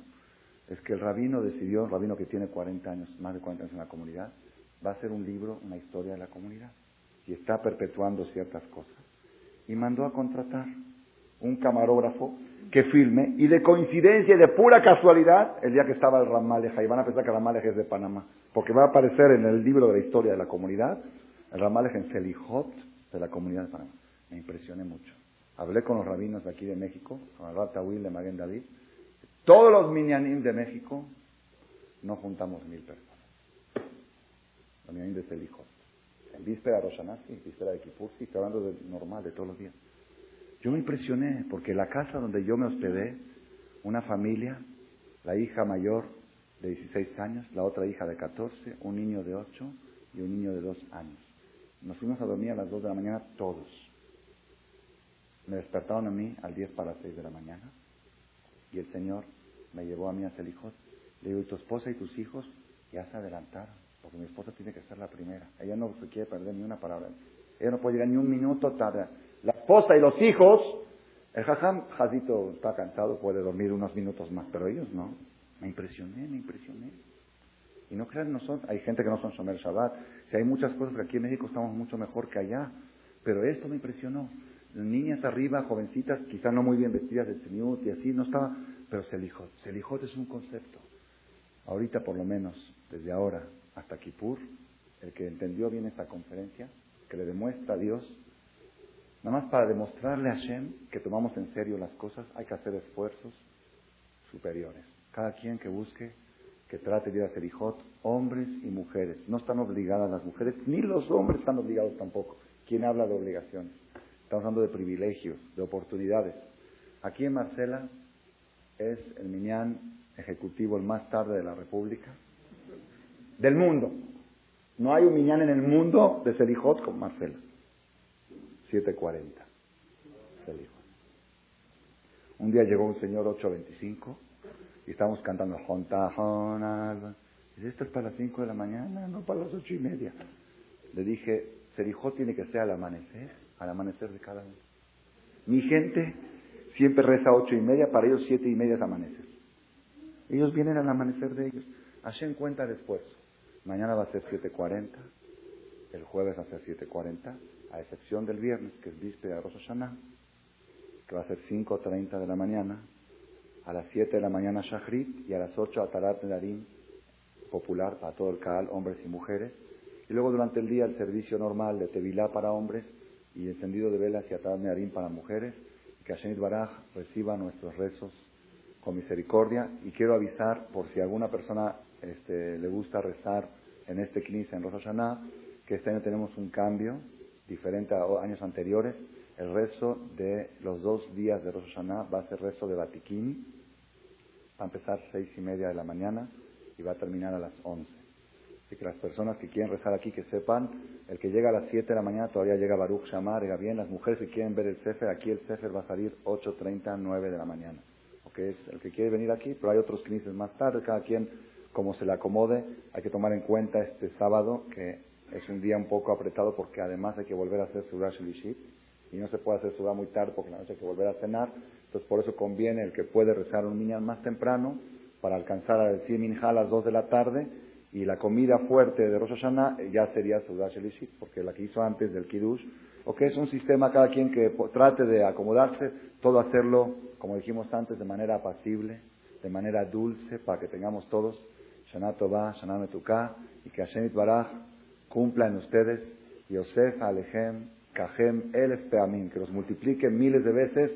Es que el rabino decidió, el rabino que tiene 40 años, más de 40 años en la comunidad, va a hacer un libro, una historia de la comunidad. Y está perpetuando ciertas cosas. Y mandó a contratar un camarógrafo que filme y de coincidencia y de pura casualidad el día que estaba el Ramaleja y van a pensar que el Ramaleja es de Panamá porque va a aparecer en el libro de la historia de la comunidad el Ramaleja en Selijot de la comunidad de Panamá. Me impresioné mucho. Hablé con los rabinos de aquí de México, con el Rata Will de Maguen David. Todos los minyanim de México no juntamos mil personas. Los minyanim de Selijot. En víspera de Roshanasi, víspera de Kippur, sí, estoy hablando de normal, de todos los días. Yo me impresioné porque la casa donde yo me hospedé, una familia, la hija mayor de 16 años, la otra hija de 14, un niño de 8 y un niño de 2 años. Nos fuimos a dormir a las 2 de la mañana todos. Me despertaron a mí al 10 para las 6 de la mañana y el Señor me llevó a mí a hijos. Le digo, ¿y tu esposa y tus hijos ya se adelantaron? Porque mi esposa tiene que ser la primera. Ella no se quiere perder ni una palabra. Ella no puede llegar ni un minuto tarde. La esposa y los hijos, el jajam, Jazito está cansado, puede dormir unos minutos más, pero ellos no. Me impresioné, me impresioné. Y no crean, nosotros, hay gente que no son Shomer Shabbat. Si hay muchas cosas que aquí en México estamos mucho mejor que allá. Pero esto me impresionó. Niñas arriba, jovencitas, quizá no muy bien vestidas de tzniut y así, no estaba. Pero Selijot. Selijot es un concepto. Ahorita, por lo menos, desde ahora hasta Kippur, el que entendió bien esta conferencia, que le demuestra a Dios, nada más para demostrarle a Hashem que tomamos en serio las cosas, hay que hacer esfuerzos superiores. Cada quien que busque que trate de ir a Serijot, hombres y mujeres. No están obligadas las mujeres, ni los hombres están obligados tampoco. ¿Quién habla de obligaciones? Estamos hablando de privilegios, de oportunidades. Aquí en Marcela es el minián ejecutivo el más tarde de la República, del mundo. No hay un minián en el mundo de Serijot con Marcela. 7.40. Serijot. Un día llegó un señor 8.25 y estábamos cantando Jonta, Dice, esto es para las 5 de la mañana, no para las ocho y media. Le dije, Serijot tiene que ser al amanecer, al amanecer de cada día. Mi gente siempre reza ocho y media, para ellos siete y media es amanecer. Ellos vienen al amanecer de ellos. Hashem cuenta después. Mañana va a ser 7.40, el jueves va a ser 7.40, a excepción del viernes, que es víspera de Rosh Hashanah, que va a ser 5.30 de la mañana, a las 7 de la mañana Shahrit y a las 8 Atarat Nedarim, popular para todo el Kaal, hombres y mujeres. Y luego durante el día el servicio normal de Tevilá para hombres y encendido de velas y Atarat Nedarim para mujeres. Que Hashem Baraj reciba nuestros rezos con misericordia. Y quiero avisar, por si alguna persona este, le gusta rezar en este Knis en Rosh Hashanah, que este año tenemos un cambio diferente a años anteriores. El rezo de los dos días de Rosh Hashanah va a ser rezo de Batiquín, Va a empezar seis y media de la mañana y va a terminar a las once. Así que las personas que quieren rezar aquí que sepan, el que llega a las siete de la mañana todavía llega Baruch Shamar, llega bien. Las mujeres que quieren ver el Sefer, aquí el Sefer va a salir 8.30, 9 de la mañana. porque es el que quiere venir aquí, pero hay otros knises más tarde, cada quien como se le acomode. Hay que tomar en cuenta este sábado, que es un día un poco apretado porque además hay que volver a hacer Surah Shlishit y no se puede hacer Surah muy tarde porque la noche hay que volver a cenar. Entonces por eso conviene el que puede rezar un niño más temprano para alcanzar a decir Minja a las 2 de la tarde y la comida fuerte de Rosh Hashanah eh, ya sería Sudash Shelishit, porque la que hizo antes del Kiddush, o que es un sistema cada quien que trate de acomodarse, todo hacerlo, como dijimos antes, de manera apacible, de manera dulce, para que tengamos todos Shana Tová, Shana Metuká, y que Hashem Baraj cumpla en ustedes, Yosef, Alejem, Kajem, El Peamim, que los multiplique miles de veces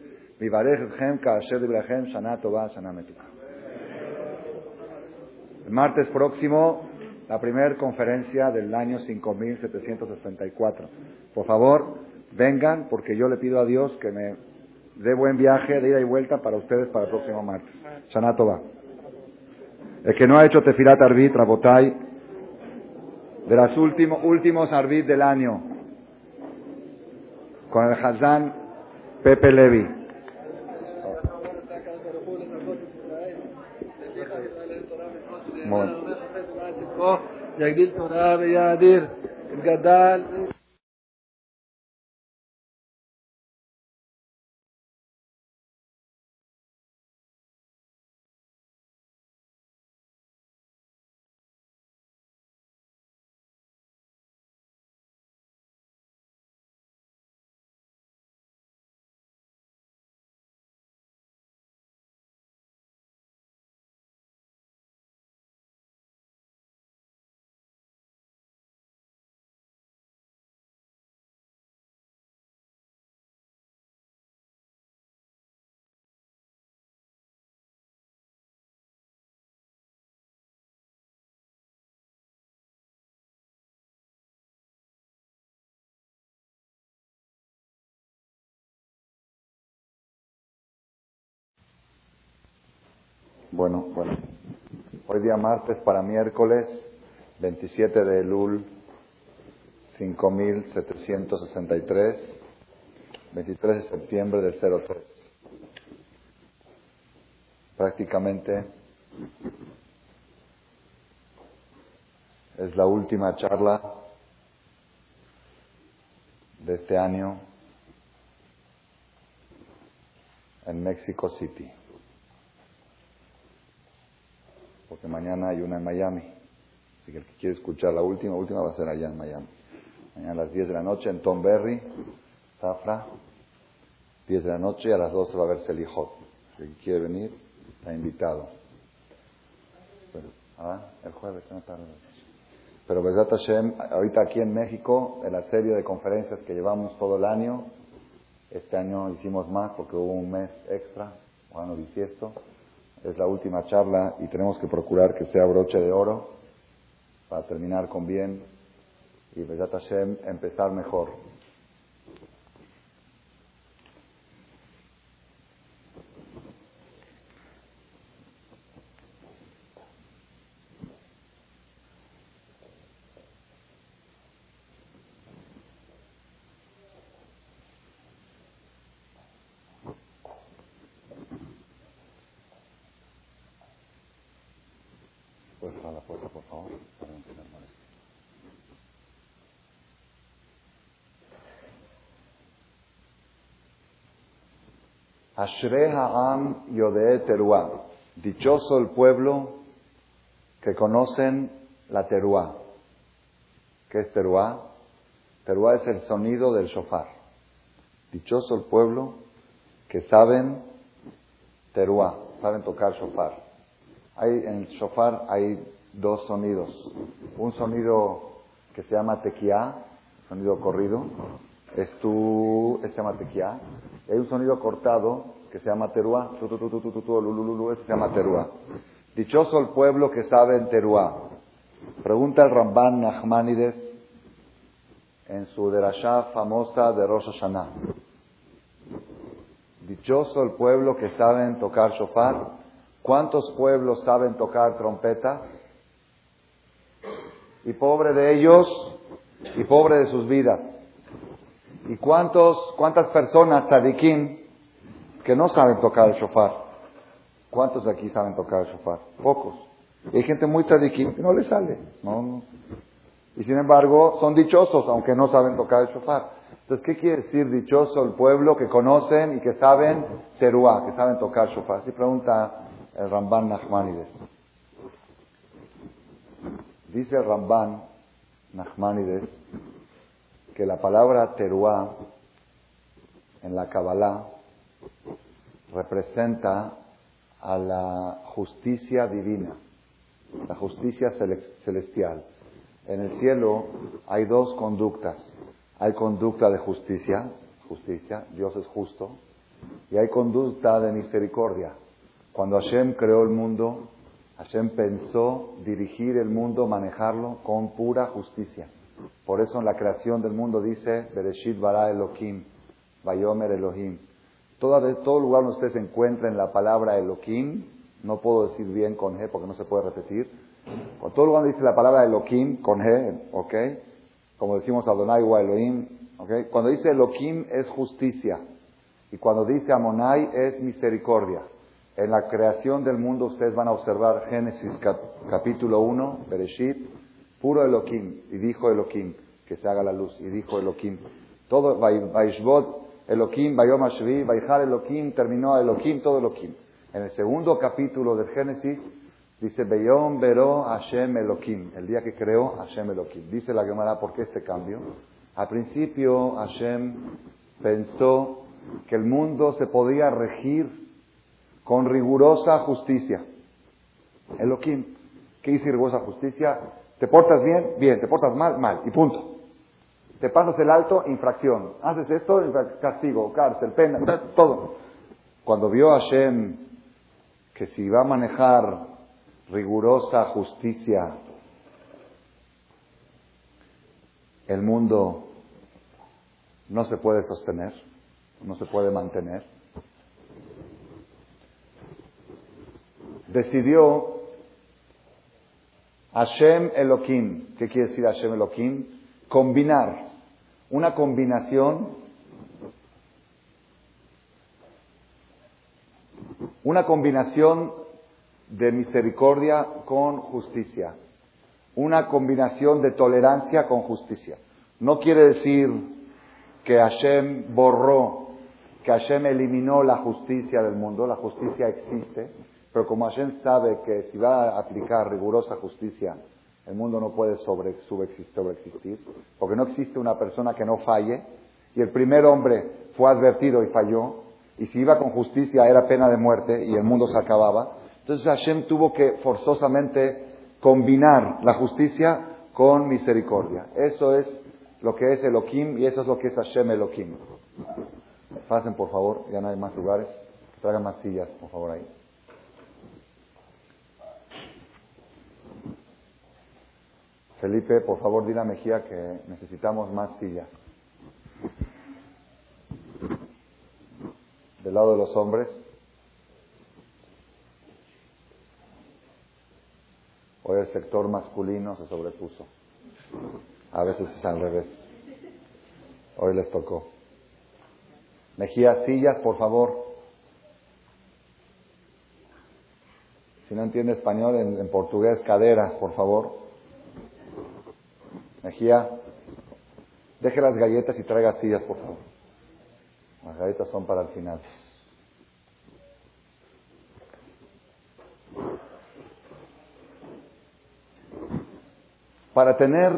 el martes próximo, la primera conferencia del año 5764. Por favor, vengan, porque yo le pido a Dios que me dé buen viaje de ida y vuelta para ustedes para el próximo martes. Shanatova. El que no ha hecho tefilat arbit, rabotay, de los últimos, últimos arbit del año, con el Hazán Pepe Levi. کو جگدیش महाराज यादिर Gadal Bueno, bueno. Hoy día martes para miércoles 27 de Elul 5763, 23 de septiembre del 03. Prácticamente es la última charla de este año en Mexico City. Porque mañana hay una en Miami. Así que el que quiere escuchar la última, última va a ser allá en Miami. Mañana a las 10 de la noche en Tom Berry, Zafra. 10 de la noche y a las 12 va a haber Selijot. Si el que quiere venir, está invitado. Pero, ah, el jueves, no tarde. Pero Besat Hashem, ahorita aquí en México, en la serie de conferencias que llevamos todo el año, este año hicimos más porque hubo un mes extra, o año bisiesto. Es la última charla y tenemos que procurar que sea broche de oro para terminar con bien y Hashem empezar mejor. ¿Puedes cerrar la puerta, por favor? Para no tener molestia. Ashrei Ha'am Yodeh. Dichoso el pueblo que conocen la Teruah. ¿Qué es Teruah? Teruah es el sonido del shofar. Dichoso el pueblo que saben Teruah, saben tocar shofar. Hay, en el shofar hay dos sonidos. Un sonido que se llama tequía, sonido corrido, es tu, se llama tequía. Hay un sonido cortado que se llama teruá, ese se llama teruá. Dichoso el pueblo que sabe en teruá. Pregunta el Ramban Nachmanides en su derashá famosa de Rosh Hashanah. Dichoso el pueblo que sabe tocar shofar. ¿Cuántos pueblos saben tocar trompeta? Y pobre de ellos y pobre de sus vidas. ¿Y cuántos, cuántas personas, tzadikim, que no saben tocar el shofar? ¿Cuántos de aquí saben tocar el shofar? Pocos. Y hay gente muy tzadikim que no le sale. No. Y sin embargo, son dichosos, aunque no saben tocar el shofar. Entonces, ¿qué quiere decir dichoso el pueblo que conocen y que saben teruá, que saben tocar shofar? Así pregunta el Ramban Nachmanides. Dice el Ramban Nachmanides que la palabra teruá en la Kabbalah representa a la justicia divina, la justicia celestial. En el cielo hay dos conductas. Hay conducta de justicia, justicia, Dios es justo, y hay conducta de misericordia. Cuando Hashem creó el mundo, Hashem pensó dirigir el mundo, manejarlo con pura justicia. Por eso en la creación del mundo dice, Bereshit bara Elohim, Bayomer Elohim. Todo, todo lugar donde usted se encuentre en la palabra Elohim, no puedo decir bien con G porque no se puede repetir. Con todo lugar donde dice la palabra Elohim, con G, ¿ok? Como decimos Adonai o Elohim, ¿ok? Cuando dice Elohim es justicia. Y cuando dice Amonai es misericordia. En la creación del mundo ustedes van a observar Génesis capítulo 1, Bereshit, puro Elohim. Y dijo Elohim, que se haga la luz. Y dijo Elohim. Todo, Vaishbot, Elohim, Bayom Ashvi, Vaihar Elohim, terminó Elohim, todo Elohim. En el segundo capítulo del Génesis dice Beyom Beró Hashem el día que creó Hashem Elohim. Dice la Gemara, ¿por qué este cambio? Al principio Hashem pensó que el mundo se podía regir con rigurosa justicia. Elohim, ¿qué dice rigurosa justicia? ¿Te portas bien? Bien. ¿Te portas mal? Mal. Y punto. Te pasas el alto, infracción. Haces esto, castigo, cárcel, pena, todo. Cuando vio a Hashem que si iba a manejar rigurosa justicia, el mundo no se puede sostener, no se puede mantener. decidió Hashem Elohim. ¿Qué quiere decir Hashem Elohim? Combinar. Una combinación. Una combinación de misericordia con justicia. Una combinación de tolerancia con justicia. No quiere decir que Hashem borró, que Hashem eliminó la justicia del mundo. La justicia existe. Pero como Hashem sabe que si va a aplicar rigurosa justicia, el mundo no puede sobre, sobreexistir, porque no existe una persona que no falle, y el primer hombre fue advertido y falló, y si iba con justicia era pena de muerte y el mundo se acababa. Entonces Hashem tuvo que forzosamente combinar la justicia con misericordia. Eso es lo que es Elohim y eso es lo que es Hashem Elohim. Pasen por favor, ya no hay más lugares. Traigan más sillas, por favor, ahí. Felipe, por favor, dile a Mejía que necesitamos más sillas. Del lado de los hombres. Hoy el sector masculino se sobrepuso. A veces es al revés. Hoy les tocó. Mejía, sillas, por favor. Si no entiende español, en, portugués, caderas, por favor. Mejía, deje las galletas y traiga sillas, por favor. Las galletas son para el final. Para tener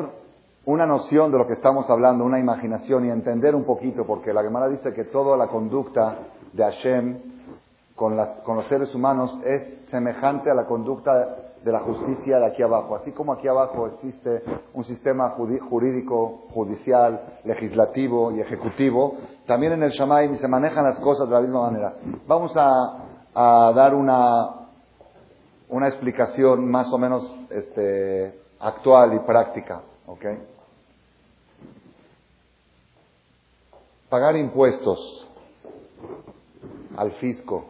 una noción de lo que estamos hablando, una imaginación y entender un poquito, porque la Gemara dice que toda la conducta de Hashem con, con los seres humanos es semejante a la conducta de la justicia de aquí abajo. Así como aquí abajo existe un sistema jurídico, judicial, legislativo y ejecutivo, también en el Shamay se manejan las cosas de la misma manera. Vamos a, dar una, una explicación más o menos este, actual y práctica. Pagar impuestos al fisco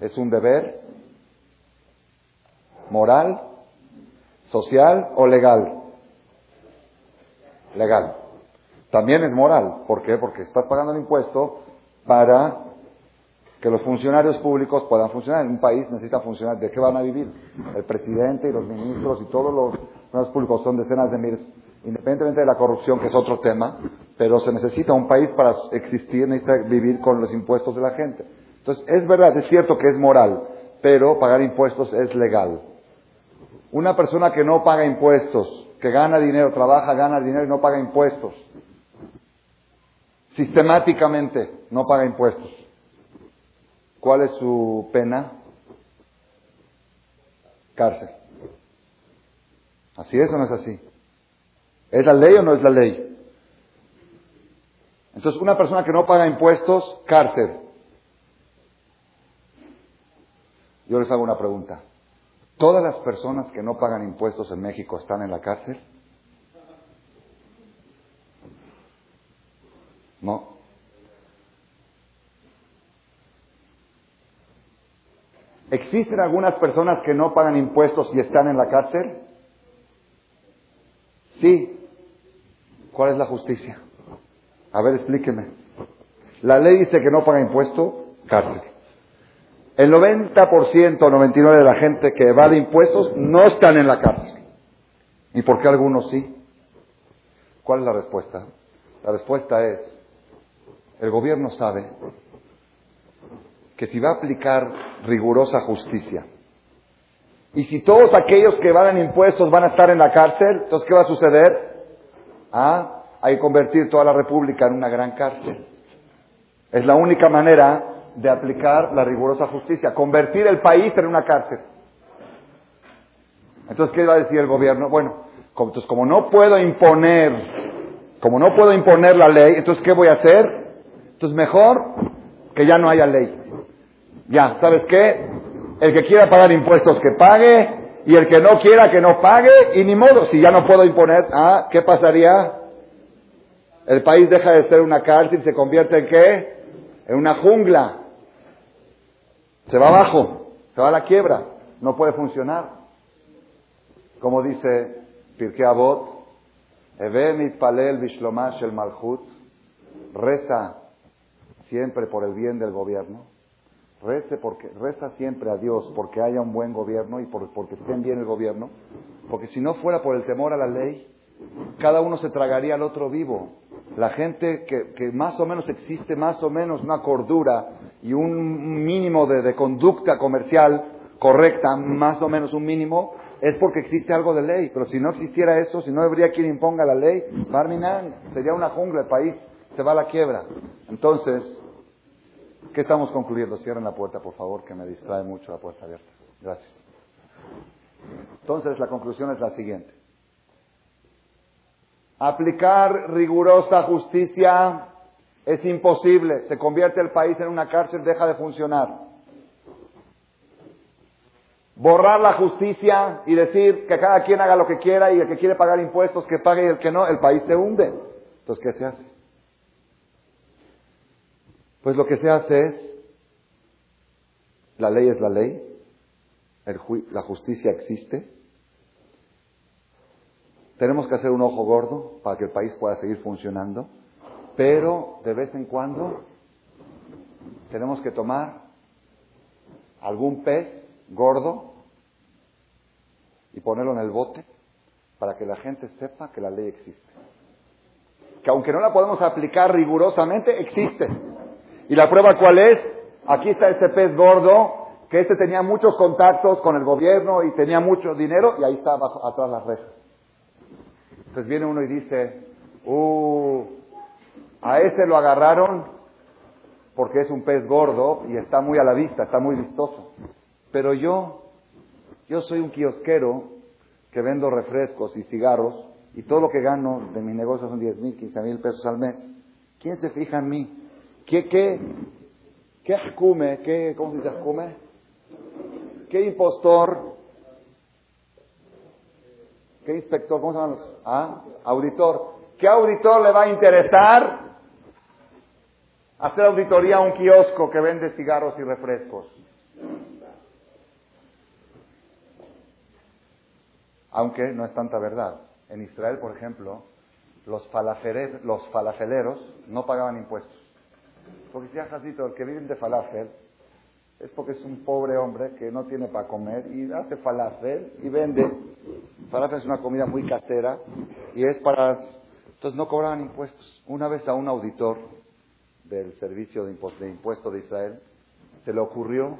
es un deber ¿Moral, social o legal? Legal. También es moral. ¿Por qué? Porque estás pagando el impuesto para que los funcionarios públicos puedan funcionar. En un país necesita funcionar. ¿De qué van a vivir? El presidente y los ministros y todos los funcionarios públicos son decenas de miles. Independientemente de la corrupción, que es otro tema, pero se necesita un país para existir, necesita vivir con los impuestos de la gente. Entonces, es verdad, es cierto que es moral, pero pagar impuestos es legal. Una persona que no paga impuestos, que gana dinero, trabaja, gana dinero y no paga impuestos. Sistemáticamente no paga impuestos. ¿Cuál es su pena? Cárcel. ¿Así es o no es así? ¿Es la ley o no es la ley? Entonces, una persona que no paga impuestos, cárcel. Yo les hago una pregunta. ¿Todas las personas que no pagan impuestos en México están en la cárcel? No. ¿Existen algunas personas que no pagan impuestos y están en la cárcel? Sí. ¿Cuál es la justicia? A ver, explíqueme. La ley dice que no paga impuesto, cárcel. El 90% o 99% de la gente que evade impuestos no están en la cárcel. ¿Y por qué algunos sí? ¿Cuál es la respuesta? La respuesta es, el gobierno sabe que si va a aplicar rigurosa justicia, y si todos aquellos que evaden impuestos van a estar en la cárcel, entonces ¿qué va a suceder? Ah, hay que convertir toda la república en una gran cárcel. Es la única manera de aplicar la rigurosa justicia, convertir el país en una cárcel. Entonces, ¿qué va a decir el gobierno? Bueno, como, entonces, como no puedo imponer, como no puedo imponer la ley, entonces, ¿qué voy a hacer? Entonces, mejor que ya no haya ley. Ya, ¿sabes qué? El que quiera pagar impuestos, que pague, y el que no quiera, que no pague, y ni modo, si ya no puedo imponer, ah, ¿qué pasaría? El país deja de ser una cárcel se convierte en qué? En una jungla se va abajo, se va a la quiebra. no puede funcionar. Como dice Pirkei Avot, Eve mitpalel bishlomash el malchut, reza siempre por el bien del gobierno, reza, porque, reza siempre a Dios porque haya un buen gobierno y por, porque estén bien el gobierno, porque si no fuera por el temor a la ley, cada uno se tragaría al otro vivo. La gente que, más o menos existe, más o menos una cordura y un mínimo de, de conducta comercial correcta, más o menos un mínimo, es porque existe algo de ley. Pero si no existiera eso, si no habría quien imponga la ley, Barminan sería una jungla el país, se va a la quiebra. Entonces, ¿qué estamos concluyendo? Cierren la puerta, por favor, que me distrae mucho la puerta abierta. Gracias. Entonces, la conclusión es la siguiente. Aplicar rigurosa justicia es imposible. Se convierte el país en una cárcel, deja de funcionar borrar la justicia y decir que cada quien haga lo que quiera y el que quiere pagar impuestos que pague y el que no, el país se hunde. Entonces, ¿qué se hace? Pues lo que se hace es, la ley es la ley, la justicia existe, tenemos que hacer un ojo gordo para que el país pueda seguir funcionando, pero de vez en cuando tenemos que tomar algún pez gordo y ponerlo en el bote para que la gente sepa que la ley existe. Que aunque no la podemos aplicar rigurosamente, existe. ¿Y la prueba cuál es? Aquí está ese pez gordo, que este tenía muchos contactos con el gobierno y tenía mucho dinero, y ahí está abajo, atrás las rejas. Entonces viene uno y dice, uh, a ese lo agarraron porque es un pez gordo y está muy a la vista, está muy vistoso. Pero yo yo soy un kiosquero que vendo refrescos y cigarros y todo lo que gano de mi negocio son 10 mil, 15 mil pesos al mes. ¿Quién se fija en mí? ¿Qué, qué, qué ascume? ¿Qué, ¿Cómo se dice ascume? ¿Qué impostor? ¿Qué inspector? ¿Cómo se llaman los? ¿Ah? Auditor. ¿Qué auditor le va a interesar hacer auditoría a un kiosco que vende cigarros y refrescos? aunque no es tanta verdad. En Israel, por ejemplo, los, los falafeleros no pagaban impuestos. Porque si el que vive de falafel es porque es un pobre hombre que no tiene para comer y hace falafel y vende. Falafel es una comida muy casera y es para... Entonces no cobraban impuestos. Una vez a un auditor del Servicio de Impuestos de Israel se le ocurrió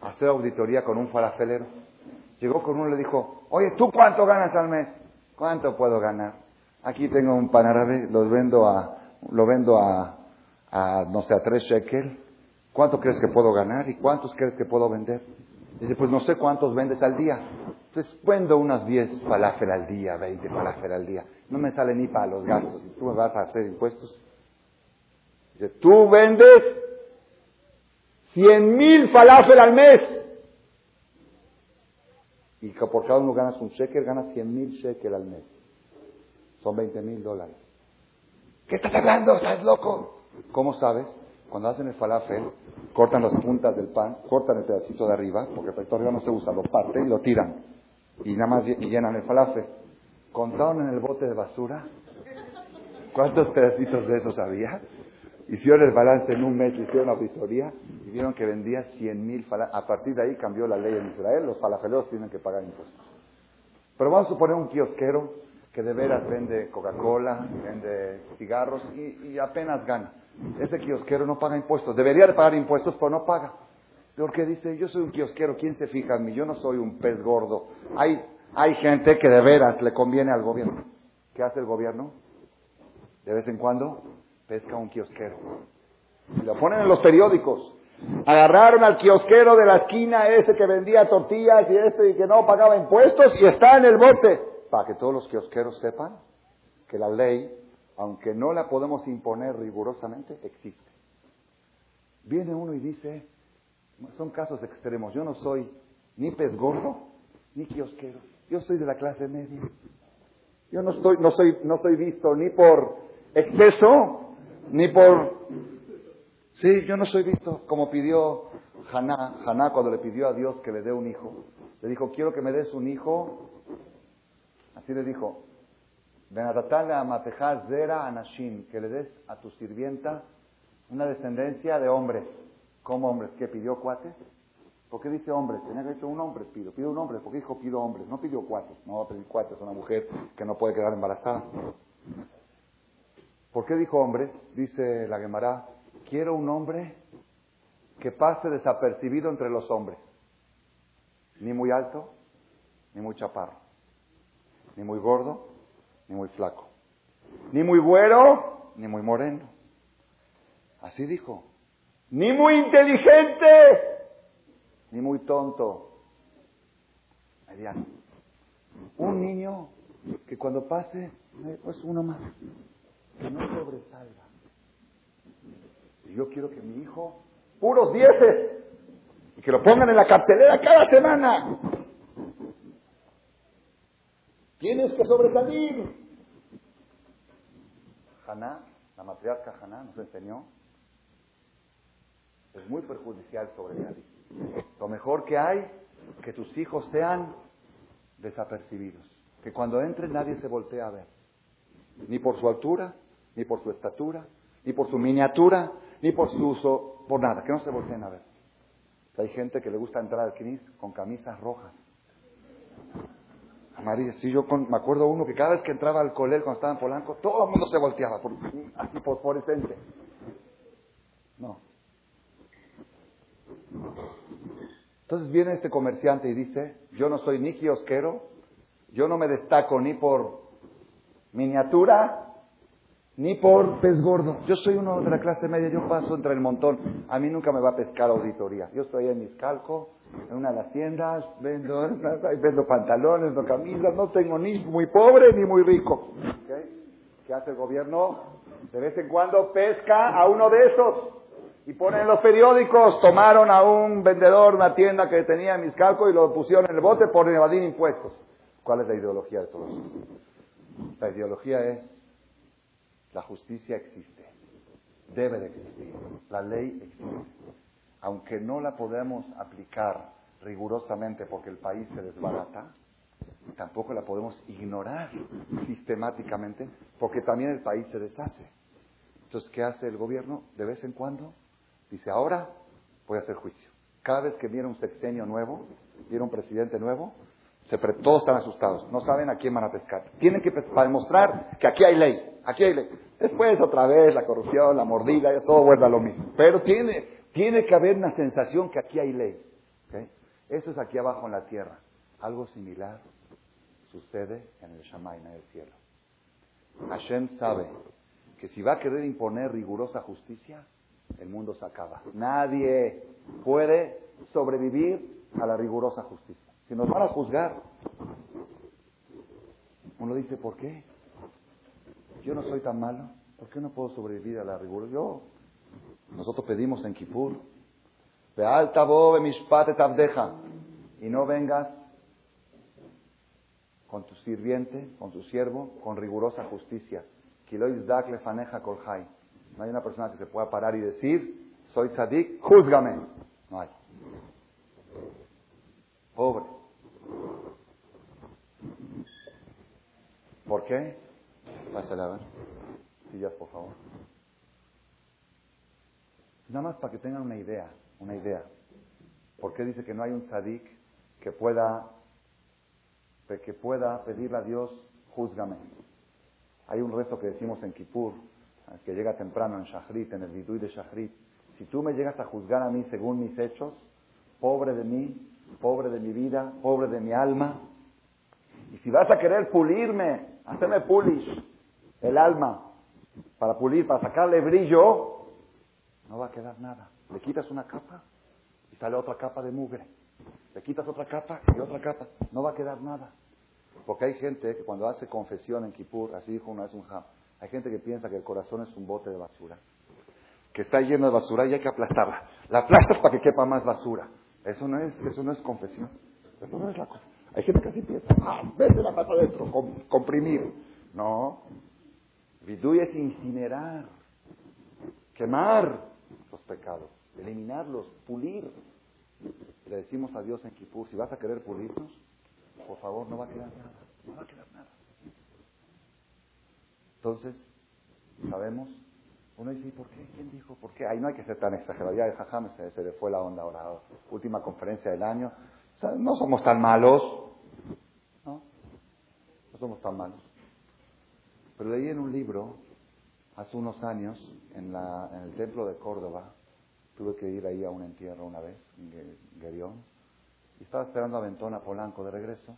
hacer auditoría con un falafelero. Llegó con uno y le dijo, oye, ¿tú cuánto ganas al mes? ¿Cuánto puedo ganar? Aquí tengo un pan árabe, lo vendo a, lo vendo a, a, no sé, a tres shekel. ¿Cuánto crees que puedo ganar y cuántos crees que puedo vender? Dice, pues no sé cuántos vendes al día. Pues vendo unas 10 falafel al día, 20 falafel al día. No me sale ni para los gastos. ¿Y tú me vas a hacer impuestos? Dice, tú vendes 100 mil falafel al mes y que por cada uno ganas un shekel, ganas 100 mil shekel al mes. Son 20 mil dólares. ¿Qué estás hablando? ¿Estás loco? ¿Cómo sabes? Cuando hacen el falafel, cortan las puntas del pan, cortan el pedacito de arriba, porque el petróleo no se usa, lo parten y lo tiran. Y nada más llenan el falafel. Contaron en el bote de basura cuántos pedacitos de esos había. Hicieron el balance en un mes, hicieron la auditoría y vieron que vendía 100 mil A partir de ahí cambió la ley en Israel, los falafeleros tienen que pagar impuestos. Pero vamos a suponer un kiosquero que de veras vende Coca-Cola, vende cigarros y, apenas gana. Ese kiosquero no paga impuestos. Debería de pagar impuestos, pero no paga. Porque dice, yo soy un kiosquero, ¿quién se fija en mí? Yo no soy un pez gordo. Hay, hay gente que de veras le conviene al gobierno. ¿Qué hace el gobierno? De vez en cuando pesca un kiosquero. Y lo ponen en los periódicos. Agarraron al kiosquero de la esquina ese que vendía tortillas y este y que no pagaba impuestos y está en el bote. Para que todos los kiosqueros sepan que la ley, aunque no la podemos imponer rigurosamente, existe. Viene uno y dice, son casos extremos, yo no soy ni pez gordo ni kiosquero, yo soy de la clase media. Yo no, estoy, no, soy, no soy visto ni por exceso ni por... Sí, yo no soy visto como pidió Haná, Haná cuando le pidió a Dios que le dé un hijo, le dijo, quiero que me des un hijo. Así le dijo, Zera Anashim, que le des a tu sirvienta una descendencia de hombres. ¿Cómo hombres? ¿Qué pidió cuates? ¿Por qué dice hombres? Tenía que decir un hombre pido. Pido un hombre. ¿Por qué dijo pido hombres? No pidió cuates. No va a pedir cuates a una mujer que no puede quedar embarazada. ¿Por qué dijo hombres? Dice la Gemara, quiero un hombre que pase desapercibido entre los hombres. Ni muy alto, ni muy chaparro. Ni muy gordo, ni muy flaco. Ni muy güero, ni muy moreno. Así dijo. Ni muy inteligente, ni muy tonto. Mediano. Un niño que cuando pase, pues uno más, que no sobresalga. Y yo quiero que mi hijo, puros dieces, y que lo pongan en la cartelera cada semana. Tienes que sobresalir. Haná, la matriarca Haná nos enseñó, es muy perjudicial sobresalir. Lo mejor que hay, que tus hijos sean desapercibidos. Que cuando entren nadie se voltee a ver. Ni por su altura, ni por su estatura, ni por su miniatura, ni por su uso, por nada. Que no se volteen a ver. Hay gente que le gusta entrar al CNIS con camisas rojas. María, sí, yo me acuerdo uno que cada vez que entraba al colegio cuando estaba en Polanco, todo el mundo se volteaba, por, así fosforescente. No. Entonces viene este comerciante y dice, yo no soy ni kiosquero, yo no me destaco ni por miniatura, ni por pez gordo. Yo soy uno de la clase media, yo paso entre el montón. A mí nunca me va a pescar auditoría. Yo estoy en mis calcos, en una de las tiendas, vendo, vendo pantalones, no camisas, no tengo ni muy pobre ni muy rico. ¿Qué hace el gobierno? De vez en cuando pesca a uno de esos. Y ponen en los periódicos, tomaron a un vendedor, una tienda que tenía en mis calcos y lo pusieron en el bote por evadir impuestos. ¿Cuál es la ideología de todo eso? La ideología es la justicia existe, debe de existir, la ley existe. Aunque no la podemos aplicar rigurosamente porque el país se desbarata, tampoco la podemos ignorar sistemáticamente porque también el país se deshace. Entonces, ¿qué hace el gobierno? De vez en cuando dice, ahora voy a hacer juicio. Cada vez que viene un sexenio nuevo, viene un presidente nuevo, todos están asustados, no saben a quién van a pescar. Tienen que para demostrar que aquí hay ley, aquí hay ley. Después otra vez la corrupción, la mordida, todo vuelve a lo mismo. Pero tiene, tiene que haber una sensación que aquí hay ley. Eso es aquí abajo en la tierra. Algo similar sucede en el Shammai, en el cielo. Hashem sabe que si va a querer imponer rigurosa justicia, el mundo se acaba. Nadie puede sobrevivir a la rigurosa justicia. Si nos van a juzgar, uno dice, ¿por qué? Yo no soy tan malo, ¿por qué no puedo sobrevivir a la rigor? Yo, nosotros pedimos en Kipur, de alta bobe mishpate tabdeja, y no vengas con tu sirviente, con tu siervo, con rigurosa justicia. No hay una persona que se pueda parar y decir, soy tzadik, júzgame. No hay. Pobre. ¿Por qué? Pásale a ver. Sillas, por favor. Nada más para que tengan una idea, una idea. ¿Por qué dice que no hay un tzadik que pueda, que pueda pedirle a Dios, júzgame? Hay un rezo que decimos en Kippur, que llega temprano en Shachrit, en el Vidui de Shachrit. Si tú me llegas a juzgar a mí según mis hechos, pobre de mí, pobre de mi vida, pobre de mi alma, y si vas a querer pulirme, hacerme pulish el alma, para pulir, para sacarle brillo, no va a quedar nada. Le quitas una capa y sale otra capa de mugre. Le quitas otra capa y otra capa. No va a quedar nada. Porque hay gente que cuando hace confesión en Kippur, así dijo una vez un jam, hay gente que piensa que el corazón es un bote de basura. Que está lleno de basura y hay que aplastarla. La aplastas para que quepa más basura. Eso no es, eso no es confesión. Eso no es la cosa. Hay gente que así piensa, ah, vete la pata adentro, comprimir. No. Vidui es incinerar, quemar los pecados, eliminarlos, pulir. le decimos a Dios en Kipur, si vas a querer pulirnos, por favor, no va a quedar nada, no va a quedar nada. Entonces, sabemos, uno dice, ¿y por qué? ¿Quién dijo? ¿Por qué? Ahí no hay que ser tan exagerado. Ya el jajam se, se le fue la onda ahora, última conferencia del año. No somos tan malos, ¿no? No somos tan malos. Pero leí en un libro, hace unos años, en, la, en el templo de Córdoba, tuve que ir ahí a un entierro una vez, en Guerión, y estaba esperando a Ventón, a Polanco de regreso.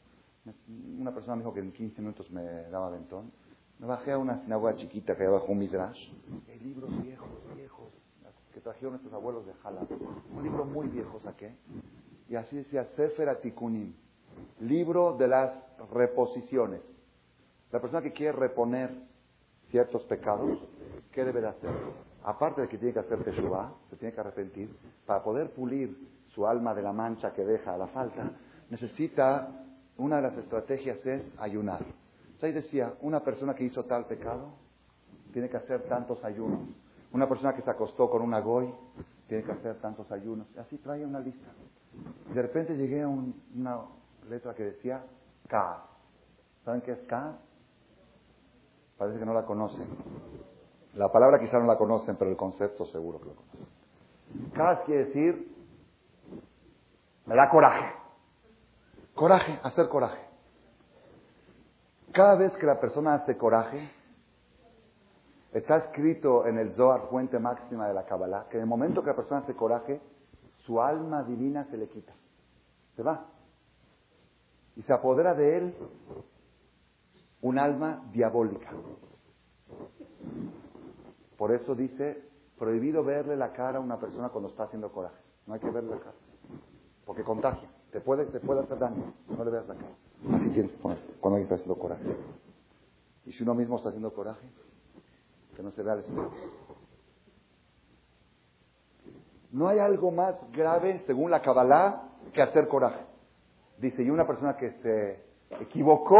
Una persona me dijo que en 15 minutos me daba Ventón. Me bajé a una sinagoga chiquita que había bajo un midrash. hay libros viejos, viejos, que trajeron nuestros abuelos de Jala. Un libro muy viejo saqué. Y así decía Sefer Atikunim, libro de las reposiciones. La persona que quiere reponer ciertos pecados, ¿qué debe de hacer? Aparte de que tiene que hacer Teshuvah, se tiene que arrepentir, para poder pulir su alma de la mancha que deja a la falta, necesita, una de las estrategias es ayunar. Ahí decía, una persona que hizo tal pecado tiene que hacer tantos ayunos. Una persona que se acostó con una goy tiene que hacer tantos ayunos. Así trae una lista. De repente llegué a una letra que decía K. ¿Saben qué es K? Parece que no la conocen. La palabra quizá no la conocen, pero el concepto seguro que lo conocen. K quiere decir, me da coraje. Coraje, hacer coraje. Cada vez que la persona hace coraje, está escrito en el Zohar, fuente máxima de la Kabbalah, que en el momento que la persona hace coraje, su alma divina se le quita. Se va. Y se apodera de él un alma diabólica. Por eso dice, prohibido verle la cara a una persona cuando está haciendo coraje. No hay que verle la cara. Porque contagia. Te puede, te puede hacer daño. No le veas la cara. Así tienes que cuando alguien está haciendo coraje. Y si uno mismo está haciendo coraje, que no se vea el espejo. No hay algo más grave, según la Kabbalah, que hacer coraje. Dice, y una persona que se equivocó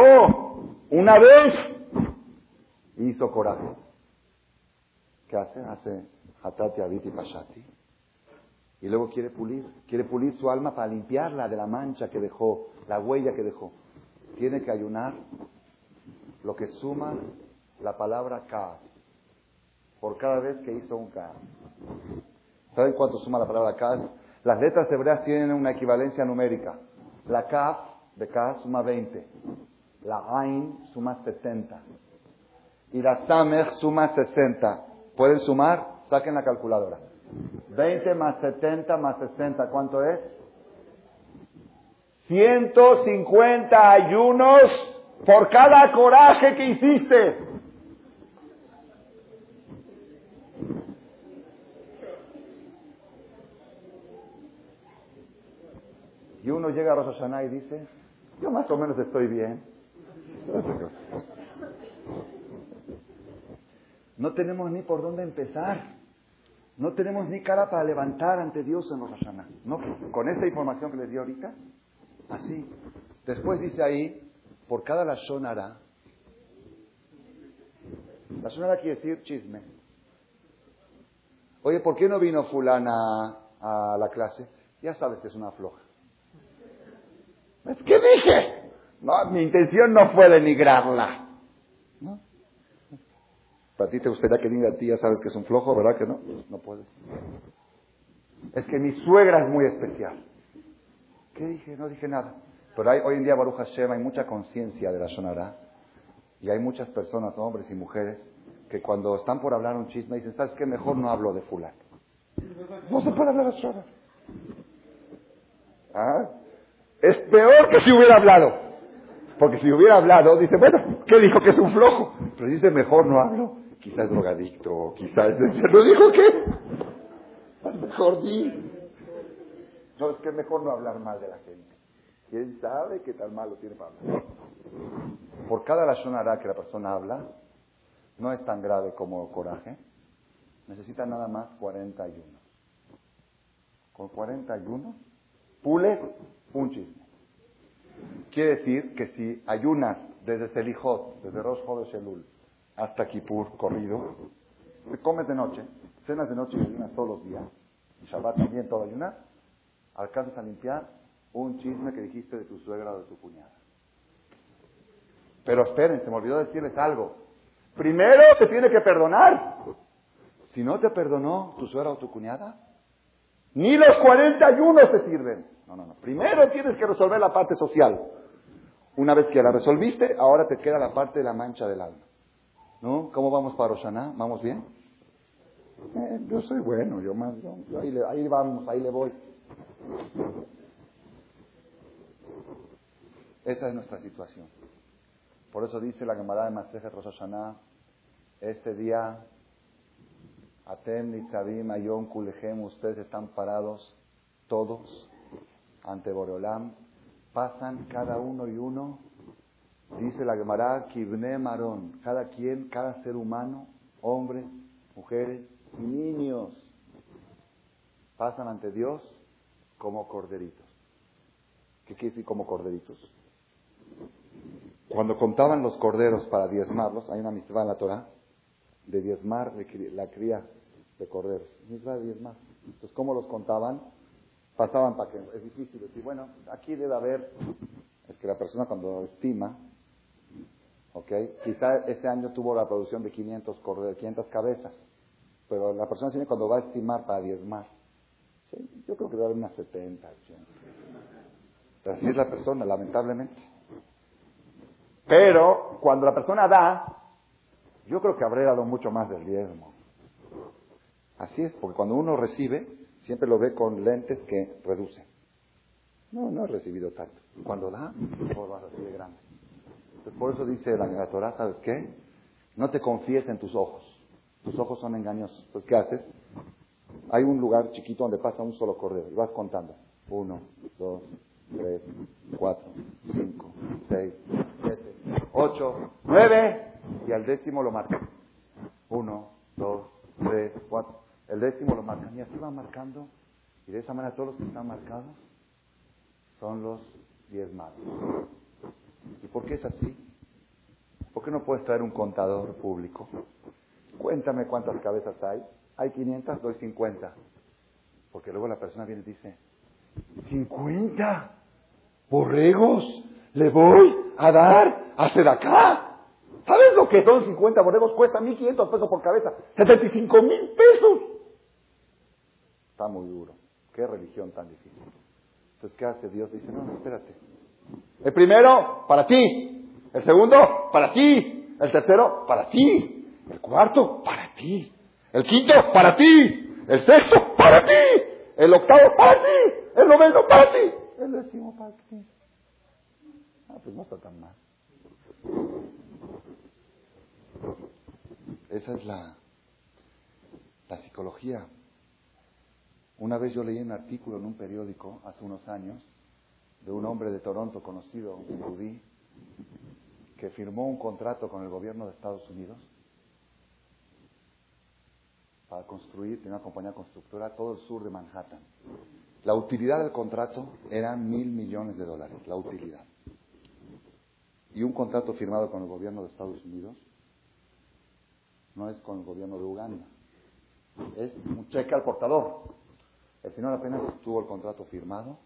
una vez hizo coraje. ¿Qué hace? Hace hatati, aviti, pashati. Y luego quiere pulir, quiere pulir su alma para limpiarla de la mancha que dejó, la huella que dejó. Tiene que ayunar lo que suma la palabra ka por cada vez que hizo un ka. ¿Saben cuánto suma la palabra ka? Las letras hebreas tienen una equivalencia numérica. La kaf de ka suma 20. La ain suma 70. Y la samech suma 60. ¿Pueden sumar? Saquen la calculadora. 20 más 70 más 60, ¿cuánto es? 150 ayunos por cada coraje que hiciste. Y uno llega a Rosh y dice, yo más o menos estoy bien. No tenemos ni por dónde empezar. No tenemos ni cara para levantar ante Dios en Rosh No, con esta información que les di ahorita, así. Después dice ahí, por cada la sonara. La sonara quiere decir chisme. Oye, ¿por qué no vino fulana a la clase? Ya sabes que es una floja. ¿Qué dije? No, mi intención no fue denigrarla. ¿No? ¿Para ti te gustaría que diga a ti, ya sabes que es un flojo, verdad que no? No puedes. Es que mi suegra es muy especial. ¿Qué dije? No dije nada. Pero hoy en día, Baruch Hashem, hay mucha conciencia de la Shonara. Y hay muchas personas, hombres y mujeres, que cuando están por hablar un chisme dicen, ¿sabes qué? Mejor no hablo de fulano. No se puede hablar de Shonara. ¿Ah? Es peor que si hubiera hablado. Porque si hubiera hablado, dice, bueno, ¿qué dijo que es un flojo? Pero dice, mejor no hablo quizás drogadicto, quizás... ¿No dijo qué? Mejor di. No, es que mejor no hablar mal de la gente. ¿Quién sabe qué tal malo tiene para hablar? Por cada hará que la persona habla, no es tan grave como coraje. Necesita nada más 41. Con 41 pules un chisme. Quiere decir que si ayunas desde Selijot, desde Rosh Elul, hasta Kippur corrido. Comes de noche, cenas de noche y ayunas todos los días. Shabbat también todo ayunas. alcanzas a limpiar un chisme que dijiste de tu suegra o de tu cuñada. Pero esperen, se me olvidó decirles algo. Primero te tiene que perdonar. Si no te perdonó tu suegra o tu cuñada, ni los 41 te sirven. No, no, no. Primero tienes que resolver la parte social. Una vez que la resolviste, ahora te queda la parte de la mancha del alma. ¿No? ¿Cómo vamos para Roshaná? ¿Vamos bien? Eh, yo soy bueno, yo más, ahí, ahí vamos, ahí le voy. Esa es nuestra situación. Por eso dice la Gemara de Masejet Rosh este día, Atem, Nitzavim, Ayom, Kulejem, ustedes están parados todos ante Boreolam, pasan cada uno y uno, dice la Gemara, Kibne Marón, cada quien, cada ser humano, hombres, mujeres y niños, pasan ante Dios como corderitos. ¿Qué quiere decir como corderitos? Cuando contaban los corderos para diezmarlos, hay una mitzvah en la Torah de diezmar la cría de corderos. Mitzvah. Entonces, ¿cómo los contaban? Pasaban para que, es difícil decir, bueno, aquí debe haber, es que la persona cuando estima, ¿ok? Quizá ese año tuvo la producción de 500 corderos, 500 cabezas, pero la persona tiene cuando va a estimar para diezmar, yo creo que debe haber unas 70, 80. Pero así es la persona, lamentablemente. Pero cuando la persona da, yo creo que habría dado mucho más del diezmo. Así es, porque cuando uno recibe, siempre lo ve con lentes que reducen. No, no he recibido tanto. Cuando da, vas así de grande. por eso dice la, Torah, ¿sabes qué? No te confíes en tus ojos. Tus ojos son engañosos. Entonces, ¿qué haces? Hay un lugar chiquito donde pasa un solo cordero y vas contando. Uno, dos, tres, cuatro, cinco, seis, siete, ocho, nueve y al décimo lo marcan. Uno, dos, tres, cuatro. El décimo lo marcan y así van marcando y de esa manera todos los que están marcados son los diezmados. ¿Y por qué es así? ¿Por qué no puedes traer un contador público? Cuéntame cuántas cabezas hay hay 500, doy 50. Porque luego la persona viene y dice, 50 borregos le voy a dar a acá. ¿Sabes lo que son 50 borregos? Cuesta 1.500 pesos por cabeza. 75 mil pesos. Está muy duro. Qué religión tan difícil. Entonces, ¿qué hace Dios? Dice, no, espérate. El primero, para ti. El segundo, para ti. El tercero, para ti. El cuarto, para ti. El quinto, para ti. El sexto, para ti. El octavo, para ti. El noveno, para ti. El décimo, para ti. Ah, pues no está tan mal. Esa es la, la psicología. Una vez yo leí un artículo en un periódico hace unos años de un hombre de Toronto conocido, un judí, que firmó un contrato con el gobierno de Estados Unidos para construir, tenía una compañía constructora, todo el sur de Manhattan. La utilidad del contrato era mil millones de dólares, la utilidad. Y un contrato firmado con el gobierno de Estados Unidos no es con el gobierno de Uganda, es un cheque al portador. El señor apenas tuvo el contrato firmado,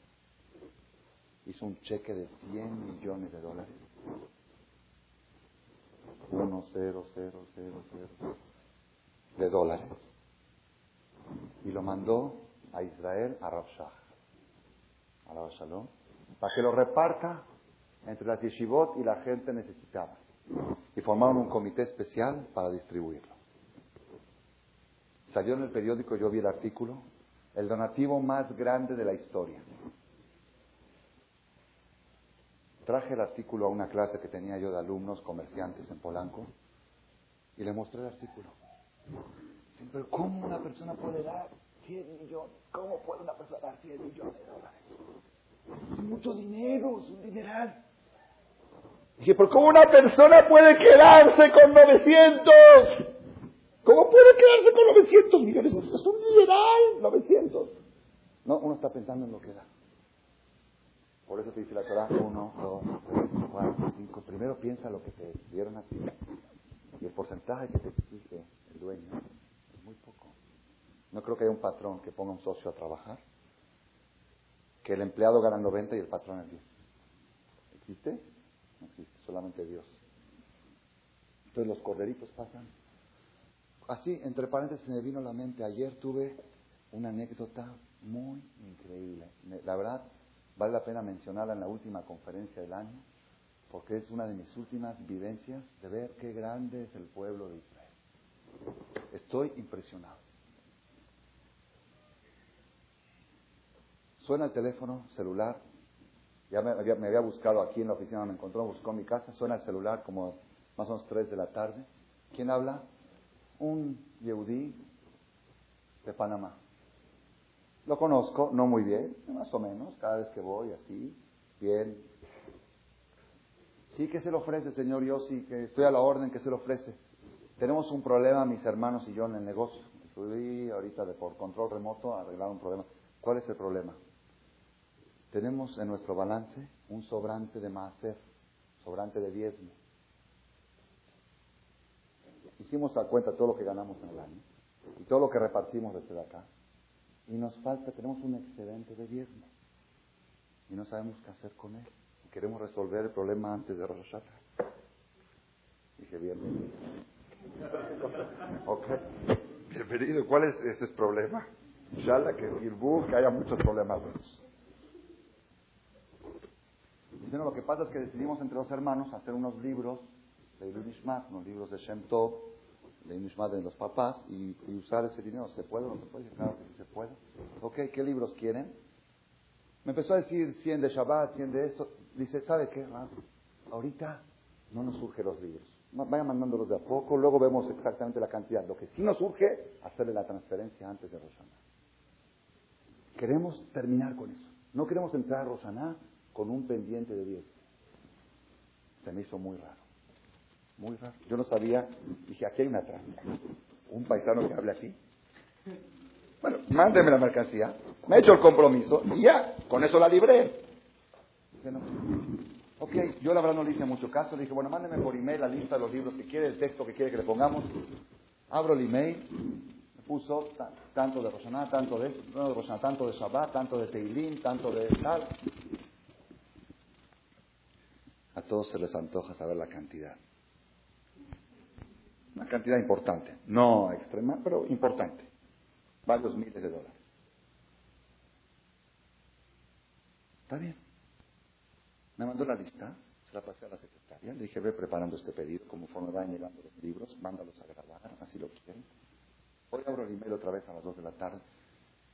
hizo un cheque de 100 millones de dólares. 1, 0, 0, 0, 0 de dólares y lo mandó a Israel, a Rabshah, a Shalom, para que lo reparta entre las yeshivot y la gente necesitada. Y formaron un comité especial para distribuirlo. Salió en el periódico, yo vi el artículo, el donativo más grande de la historia. Traje el artículo a una clase que tenía yo de alumnos comerciantes en Polanco y le mostré el artículo. Pero ¿cómo una persona puede dar 100 millones? ¿Cómo puede una persona dar 100 millones de dólares? Es mucho dinero, es un dineral. Dije, ¿pero cómo una persona puede quedarse con 900? ¿Cómo puede quedarse con 900 millones? Es un dineral, 900. No, uno está pensando en lo que da. Por eso te dice la Torah, 1, 2, 3, 4, 5. Primero piensa lo que te dieron a ti. Y el porcentaje que te exige el dueño muy poco. No creo que haya un patrón que ponga un socio a trabajar que el empleado gana 90 y el patrón el 10. ¿Existe? No existe, solamente Dios. Entonces los corderitos pasan. Así, entre paréntesis, me vino a la mente, ayer tuve una anécdota muy increíble. La verdad, vale la pena mencionarla en la última conferencia del año, porque es una de mis últimas vivencias de ver qué grande es el pueblo de Israel. Estoy impresionado. Suena el teléfono celular. Ya me había, buscado aquí en la oficina, me encontró, buscó mi casa. Suena el celular como más o menos 3 de la tarde. ¿Quién habla? Un yehudí de Panamá. Lo conozco, no muy bien, más o menos, cada vez que voy así, bien. Sí, que se le ofrece, señor sí Que estoy a la orden, que se le ofrece. Tenemos un problema, mis hermanos y yo, en el negocio. Estoy ahorita de por control remoto a arreglar un problema. ¿Cuál es el problema? tenemos en nuestro balance un sobrante de maaser, sobrante de diezmo. Hicimos a cuenta todo lo que ganamos en el año y todo lo que repartimos desde acá. Y nos falta, tenemos un excedente de diezmo. Y no sabemos qué hacer con él. Y queremos resolver el problema antes de Rosh Dije, bienvenido. ok. Bienvenido. ¿Cuál es ese problema? Inshallah, que, que haya muchos problemas. Dicen, lo que pasa es que decidimos entre los hermanos hacer unos libros de Ilunishmat, unos libros de Shem Tov, de Ilunishmat de los papás, y, usar ese dinero. ¿Se puede o no se puede? Claro que sí se puede. Ok, ¿qué libros quieren? Me empezó a decir 100 de Shabbat, 100 de esto. Dice, ¿sabe qué? ahorita no nos surgen los libros. Vayan mandándolos de a poco, luego vemos exactamente la cantidad. Lo que sí nos surge, hacerle la transferencia antes de Rosana. Queremos terminar con eso. No queremos entrar a Rosana con un pendiente de 10. Se me hizo muy raro. Muy raro. Yo no sabía, dije, aquí hay una trampa. Un paisano que hable así. Bueno, mándeme la mercancía. Me he hecho el compromiso y ya, con eso la libré. Dije, no. Ok, yo la verdad no le hice mucho caso. Dije, bueno, mándeme por email la lista de los libros que quiere, el texto que quiere que le pongamos. Abro el email, me puso tanto de Roshaná, tanto de, no de Roshaná, tanto de Shabbat, tanto de Teilín, tanto de tal. A todos se les antoja saber la cantidad. Una cantidad importante, no extrema, pero importante. Varios miles de dólares. Está bien. Me mandó la lista, se la pasé a la secretaria, le dije, ve preparando este pedido, conforme vayan llegando los libros, mándalos a grabar, así lo quieren. Hoy abro el email otra vez a las dos de la tarde.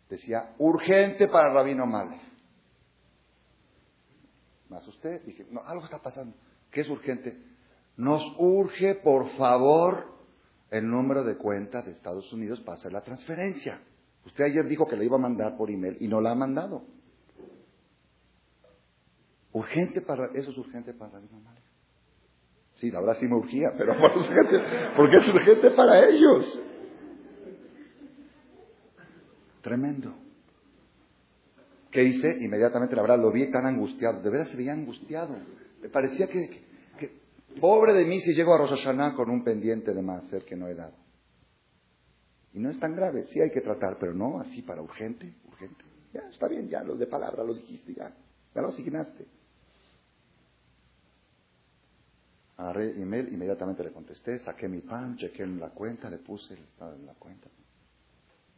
Decía, urgente para Rabino Male. Me asusté, dije, no, algo está pasando. ¿Qué es urgente? Nos urge, por favor, el número de cuenta de Estados Unidos para hacer la transferencia. Usted ayer dijo que le iba a mandar por email y no la ha mandado. Urgente para, eso es urgente para la mamá. Sí, la verdad sí me urgía, pero porque es urgente para ellos. Tremendo. ¿Qué hice? Inmediatamente, la verdad, lo vi tan angustiado. De verdad se veía angustiado. Me parecía que, pobre de mí si llego a Rosh con un pendiente de más ser que no he dado. Y no es tan grave. Sí hay que tratar, pero no así para urgente, urgente. Ya, está bien, ya, lo de palabra lo dijiste, ya. Ya lo asignaste. Agarré email, inmediatamente le contesté, saqué mi pan, chequé en la cuenta, le puse en la cuenta.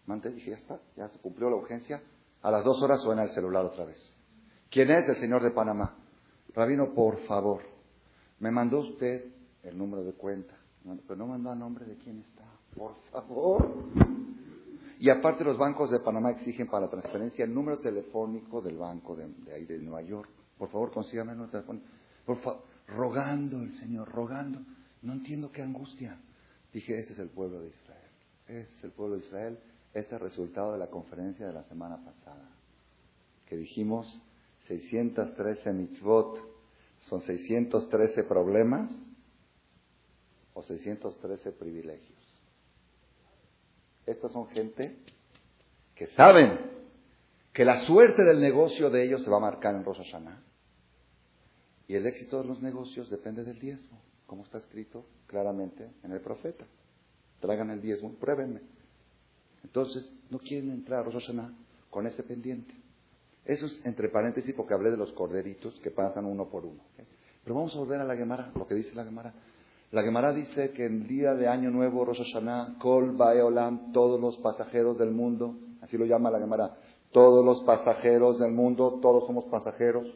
Mandé, dije, ya está, ya se cumplió la urgencia, a las dos horas suena el celular otra vez. ¿Quién es? El señor de Panamá. Rabino, por favor, me mandó usted el número de cuenta, pero no mandó a nombre de quién está. Por favor. Y aparte los bancos de Panamá exigen para la transferencia el número telefónico del banco de, ahí de Nueva York. Por favor, consígame el número telefónico. Por favor, rogando el Señor, rogando. No entiendo qué angustia. Dije, este es el pueblo de Israel. Este es el pueblo de Israel este es el resultado de la conferencia de la semana pasada, que dijimos 613 mitzvot, son 613 problemas o 613 privilegios. Estos son gente que saben que la suerte del negocio de ellos se va a marcar en Rosh Hashanah. Y el éxito de los negocios depende del diezmo, como está escrito claramente en el profeta. Traigan el diezmo, pruébenme. Entonces, no quieren entrar a Rosh con ese pendiente. Eso es entre paréntesis porque hablé de los corderitos que pasan uno por uno. Pero vamos a volver a la Gemara, lo que dice la Gemara. La Gemara dice que el día de Año Nuevo, Rosh Hashanah, Kol Baeolam, todos los pasajeros del mundo, así lo llama la Gemara, todos los pasajeros del mundo, todos somos pasajeros.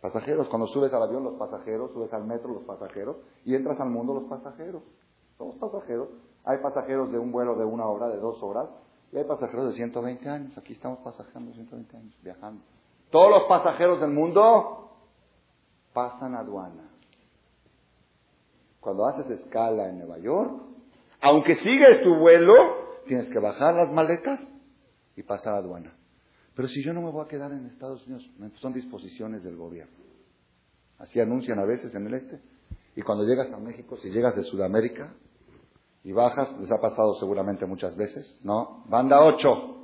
Pasajeros, cuando subes al avión, los pasajeros, subes al metro, los pasajeros, y entras al mundo, los pasajeros. Somos pasajeros. Hay pasajeros de un vuelo de una hora, de dos horas, y hay pasajeros de 120 años. Aquí estamos pasajeros 120 años, viajando. Todos los pasajeros del mundo pasan aduana. Cuando haces escala en Nueva York, aunque sigues tu vuelo, tienes que bajar las maletas y pasar aduana. Pero si yo no me voy a quedar en Estados Unidos, son disposiciones del gobierno. Así anuncian a veces en el este. Y cuando llegas a México, si llegas de Sudamérica y bajas, les ha pasado seguramente muchas veces, ¿no? Banda 8.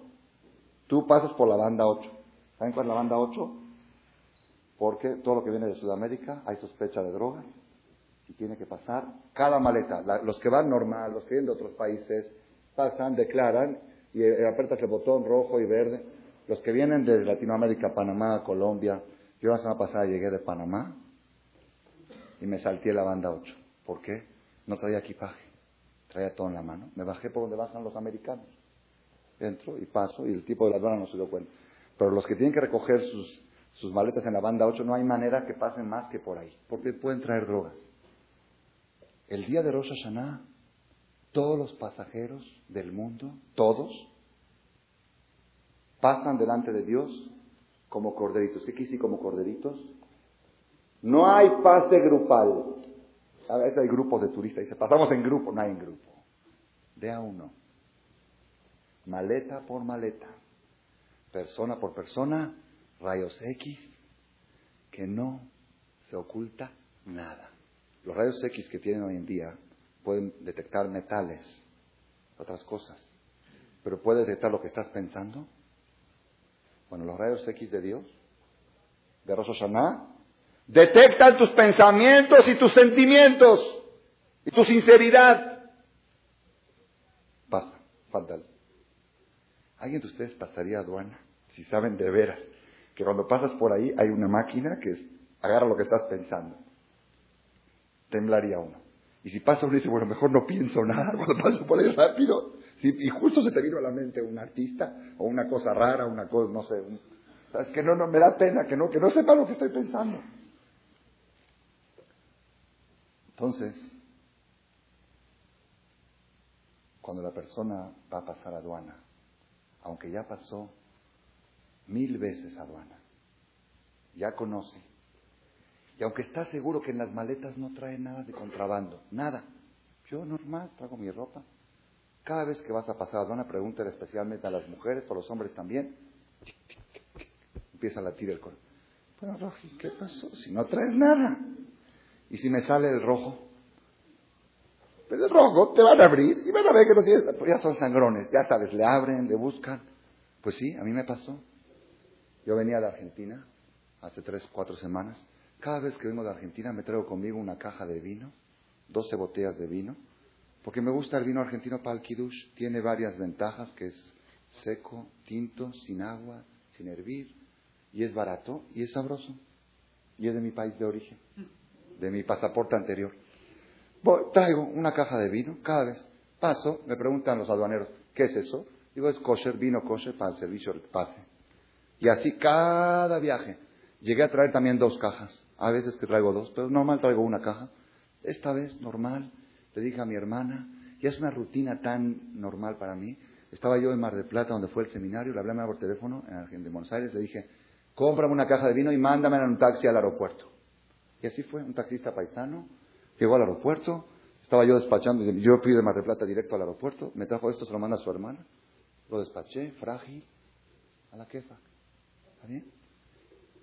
Tú pasas por la banda 8. ¿Saben cuál es la banda 8? Porque todo lo que viene de Sudamérica hay sospecha de drogas y tiene que pasar cada maleta. los que van normal, los que vienen de otros países, pasan, declaran y eh, apretas el botón rojo y verde. Los que vienen de Latinoamérica, Panamá, Colombia, yo la semana pasada llegué de Panamá y me salté la banda 8. ¿Por qué? No traía equipaje, traía todo en la mano. Me bajé por donde bajan los americanos. Entro y paso y el tipo de la aduana no se dio cuenta. Pero los que tienen que recoger sus, sus maletas en la banda 8 no hay manera que pasen más que por ahí, porque pueden traer drogas. El día de Rosh Hashanah, todos los pasajeros del mundo, todos, pasan delante de Dios como corderitos. ¿Qué decir como corderitos? No hay pase grupal. A veces hay grupos de turistas. Dice, pasamos en grupo. No hay en grupo. De a uno. Maleta por maleta. Persona por persona. Rayos X. Que no se oculta nada. Los rayos X que tienen hoy en día pueden detectar metales, otras cosas. Pero puede detectar lo que estás pensando. Bueno, los rayos X de Dios, de Rosh detectan tus pensamientos y tus sentimientos y tu sinceridad. Pasa, fatal. ¿Alguien de ustedes pasaría aduana? Si saben de veras que cuando pasas por ahí hay una máquina que agarra lo que estás pensando temblaría uno. Y si pasa uno dice, bueno, mejor no pienso nada cuando paso por ahí rápido, y justo se te vino a la mente un artista, o una cosa rara, una cosa, no sé, es que no, no, me da pena que no, que no sepa lo que estoy pensando. Entonces, cuando la persona va a pasar aduana, aunque ya pasó mil veces aduana, ya conoce y aunque está seguro que en las maletas no trae nada de contrabando, nada. Yo normal, traigo mi ropa. Cada vez que vas a pasar aduana, pregúntale especialmente a las mujeres, a los hombres también. Empieza a latir el corazón. Bueno, Roji, ¿qué pasó? Si no traes nada. Y si me sale el rojo, pues el rojo te van a abrir y van a ver que no tienes, pues ya son sangrones, ya sabes, le abren, le buscan. Pues sí, a mí me pasó. Yo venía de Argentina hace tres, cuatro semanas cada vez que vengo de Argentina me traigo conmigo una caja de vino, 12 botellas de vino, porque me gusta el vino argentino para el. Tiene varias ventajas, que es seco, tinto, sin agua, sin hervir, y es barato y es sabroso. Y es de mi país de origen, de mi pasaporte anterior. traigo una caja de vino, cada vez paso, me preguntan los aduaneros, ¿qué es eso? Digo, es kosher, vino kosher para el servicio del pase. Y así cada viaje. Llegué a traer también dos cajas. A veces que traigo dos, pero normal traigo una caja. Esta vez, normal, le dije a mi hermana, y es una rutina tan normal para mí. Estaba yo en Mar del Plata, donde fue el seminario, le hablé a por teléfono en Buenos Aires, le dije, cómprame una caja de vino y mándame en un taxi al aeropuerto. Y así fue, un taxista paisano, llegó al aeropuerto, estaba yo despachando, yo fui de Mar del Plata directo al aeropuerto, me trajo esto, se lo manda a su hermana, lo despaché, frágil, a la quefa. ¿Está bien?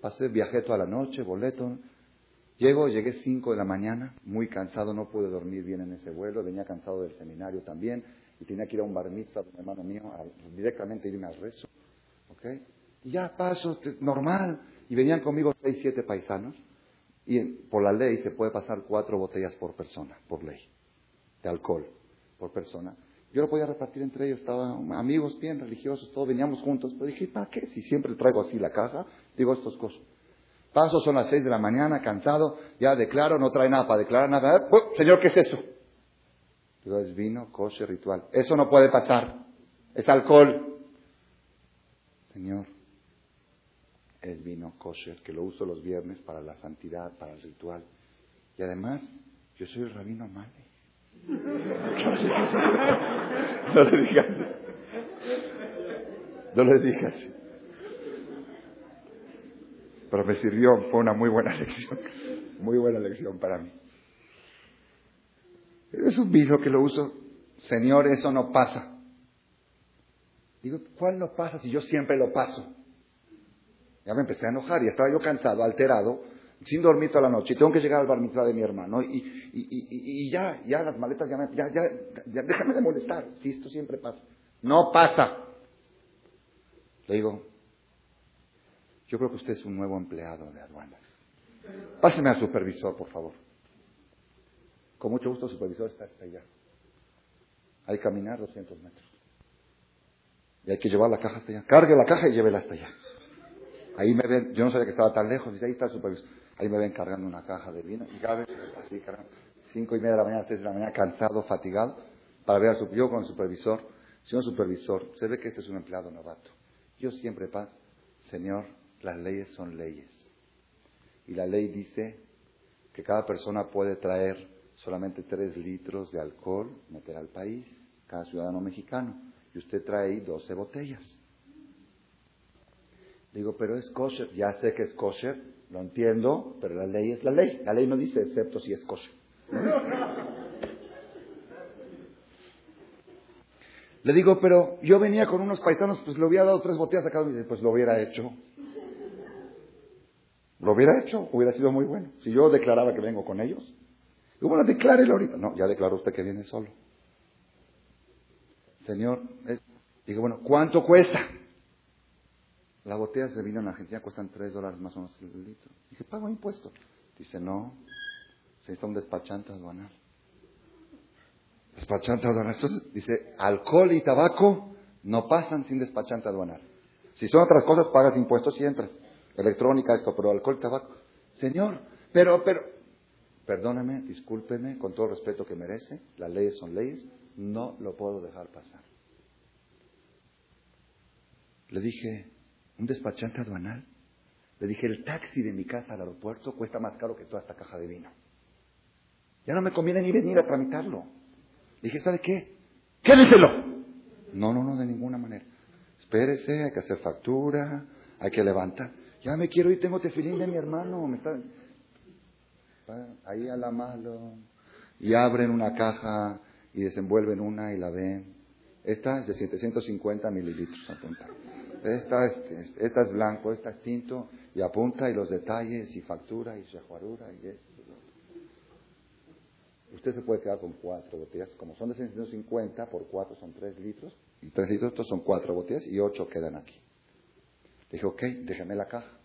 Pasé, viajé toda la noche, boleto. Llego, llegué 5 de la mañana, muy cansado, no pude dormir bien en ese vuelo, venía cansado del seminario también, y tenía que ir a un bar mitzvah un hermano mío, directamente irme al rezo. ¿Ok? Y ya paso, normal. Y venían conmigo seis, siete paisanos, y por la ley se puede pasar cuatro botellas por persona, por ley, de alcohol por persona. Yo lo podía repartir entre ellos, estaban amigos bien religiosos, todos veníamos juntos. Pero dije, ¿para qué? Si siempre traigo así la caja, digo estas cosas. Paso, son las seis de la mañana, cansado, ya declaro, no trae nada para declarar nada. Pues, señor, ¿qué es eso? Es vino, coche, ritual. Eso no puede pasar. Es alcohol. Señor, es vino kosher, que lo uso los viernes para la santidad, para el ritual. Y además, yo soy el rabino Male. No le digas. No le digas. Pero me sirvió, fue una muy buena lección. Muy buena lección para mí. Es un vino que lo uso. Señor, eso no pasa. Digo, ¿cuál no pasa si yo siempre lo paso? Ya me empecé a enojar y estaba yo cansado, alterado, sin dormir toda la noche. Y tengo que llegar al bar mitzvah de mi hermano. Y, y, y, y ya, ya las maletas ya, me, ya, ya, ya, déjame de molestar. Si esto siempre pasa. No pasa. Le digo, yo creo que usted es un nuevo empleado de aduanas. Páseme al supervisor, por favor. Con mucho gusto, el supervisor está hasta allá. Hay que caminar 200 metros. Y hay que llevar la caja hasta allá. Cargue la caja y llévela hasta allá. Ahí me ven, yo no sabía que estaba tan lejos, dice, ahí está el supervisor. Ahí me ven cargando una caja de vino y cada vez así cargando. Cinco y media de la mañana, seis de la mañana, cansado, fatigado, para ver a su, yo con el supervisor. Señor supervisor, se ve que este es un empleado novato. Yo siempre, paz, Señor, las leyes son leyes. Y la ley dice que cada persona puede traer solamente tres litros de alcohol, meter al país, cada ciudadano mexicano. Y usted trae ahí 12 botellas. Digo, pero es kosher. Ya sé que es kosher, lo entiendo, pero la ley es la ley. La ley no dice excepto si es kosher. Le digo, pero yo venía con unos paisanos, pues le hubiera dado tres botellas a cada uno. Y pues lo hubiera hecho. Lo hubiera hecho, hubiera sido muy bueno. Si yo declaraba que vengo con ellos. Digo, bueno, declárelo ahorita. No, ya declaró usted que viene solo. Señor, eh, digo, bueno, ¿cuánto cuesta? Las botellas de vino en Argentina cuestan tres dólares más o menos el litro. Dije, pago impuesto. Dice, no, se necesita un despachante aduanal. Despachante aduanal. Entonces, dice, alcohol y tabaco no pasan sin despachante aduanal. Si son otras cosas, pagas impuestos y entras. Electrónica, esto, pero alcohol y tabaco. Señor, pero, pero, perdóname, discúlpeme, con todo el respeto que merece, las leyes son leyes, no lo puedo dejar pasar. Le dije, ¿un despachante aduanal? Le dije, el taxi de mi casa al aeropuerto cuesta más caro que toda esta caja de vino. Ya no me conviene ni venir a tramitarlo. Le dije, ¿sabe qué? Quédeselo. No, no, no, de ninguna manera. Espérese, hay que hacer factura, hay que levantar. Ya me quiero ir, tengo tefilín de mi hermano. Me está... Ahí a la mano. Y abren una caja y desenvuelven una y la ven. Esta es de 750 mililitros, apunta. Esta es, esta es blanco, esta es tinto, y apunta y los detalles, y factura, y sejuarura, y esto. Usted se puede quedar con cuatro botellas, como son de 750, por cuatro son tres litros, y tres litros estos son cuatro botellas, y ocho quedan aquí. Le dije, ok, déjeme la caja.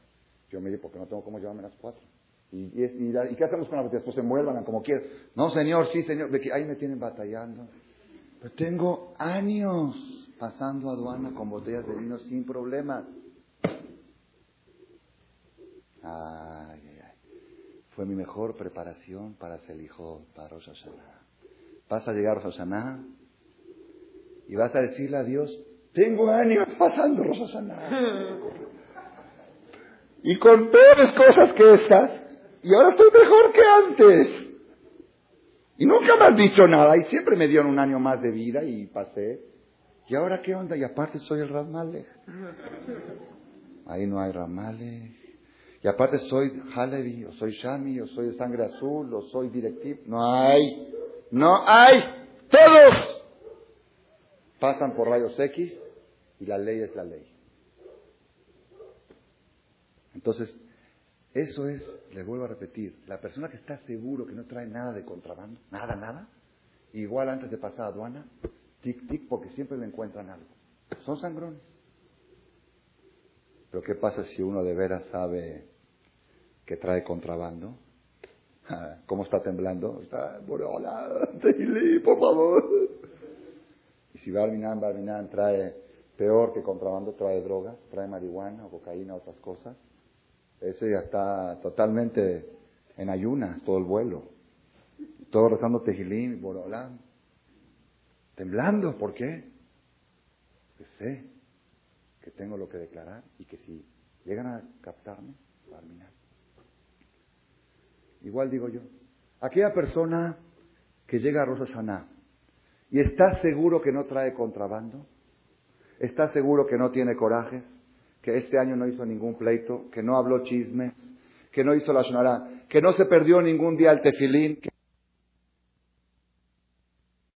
Yo me dije, porque no tengo cómo llevarme las cuatro. ¿Y, y, qué hacemos con las botellas? Pues se envuelvan como quieran. No, señor, sí, señor. Ahí me tienen batallando. Pero tengo años pasando aduana con botellas de vino sin problemas. Ay, ay, ay. Fue mi mejor preparación para ser hijo para Rosh. Vas a llegar a Rosh y vas a decirle a Dios, tengo años pasando Rosh y con peores cosas que estas, y ahora estoy mejor que antes. Y nunca me han dicho nada, y siempre me dieron un año más de vida y pasé. ¿Y ahora qué onda? Y aparte soy el Ramale. Ahí no hay Ramale. Y aparte soy Halevi, o soy Shami, o soy de sangre azul, o soy directivo. No hay. No hay. Todos pasan por rayos X y la ley es la ley. Entonces, eso es, le vuelvo a repetir, la persona que está seguro que no trae nada de contrabando, nada, nada, igual antes de pasar a aduana, tic, tic, porque siempre le encuentran algo. Son sangrones. Pero ¿qué pasa si uno de veras sabe que trae contrabando? ¿Cómo está temblando? Está, hola, por favor. si Barminan, Barminan trae peor que contrabando, trae drogas, trae marihuana cocaína, otras cosas, ese ya está totalmente en ayunas, todo el vuelo. Todo rezando tejilín, borolán. Temblando, ¿por qué? Porque sé que tengo lo que declarar y que si llegan a captarme, Barminan. Igual digo yo, aquella persona que llega a Rosh Hashanah y está seguro que no trae contrabando, está seguro que no tiene corajes, que este año no hizo ningún pleito, que no habló chismes, que no hizo la shonara, que no se perdió ningún día el tefilín,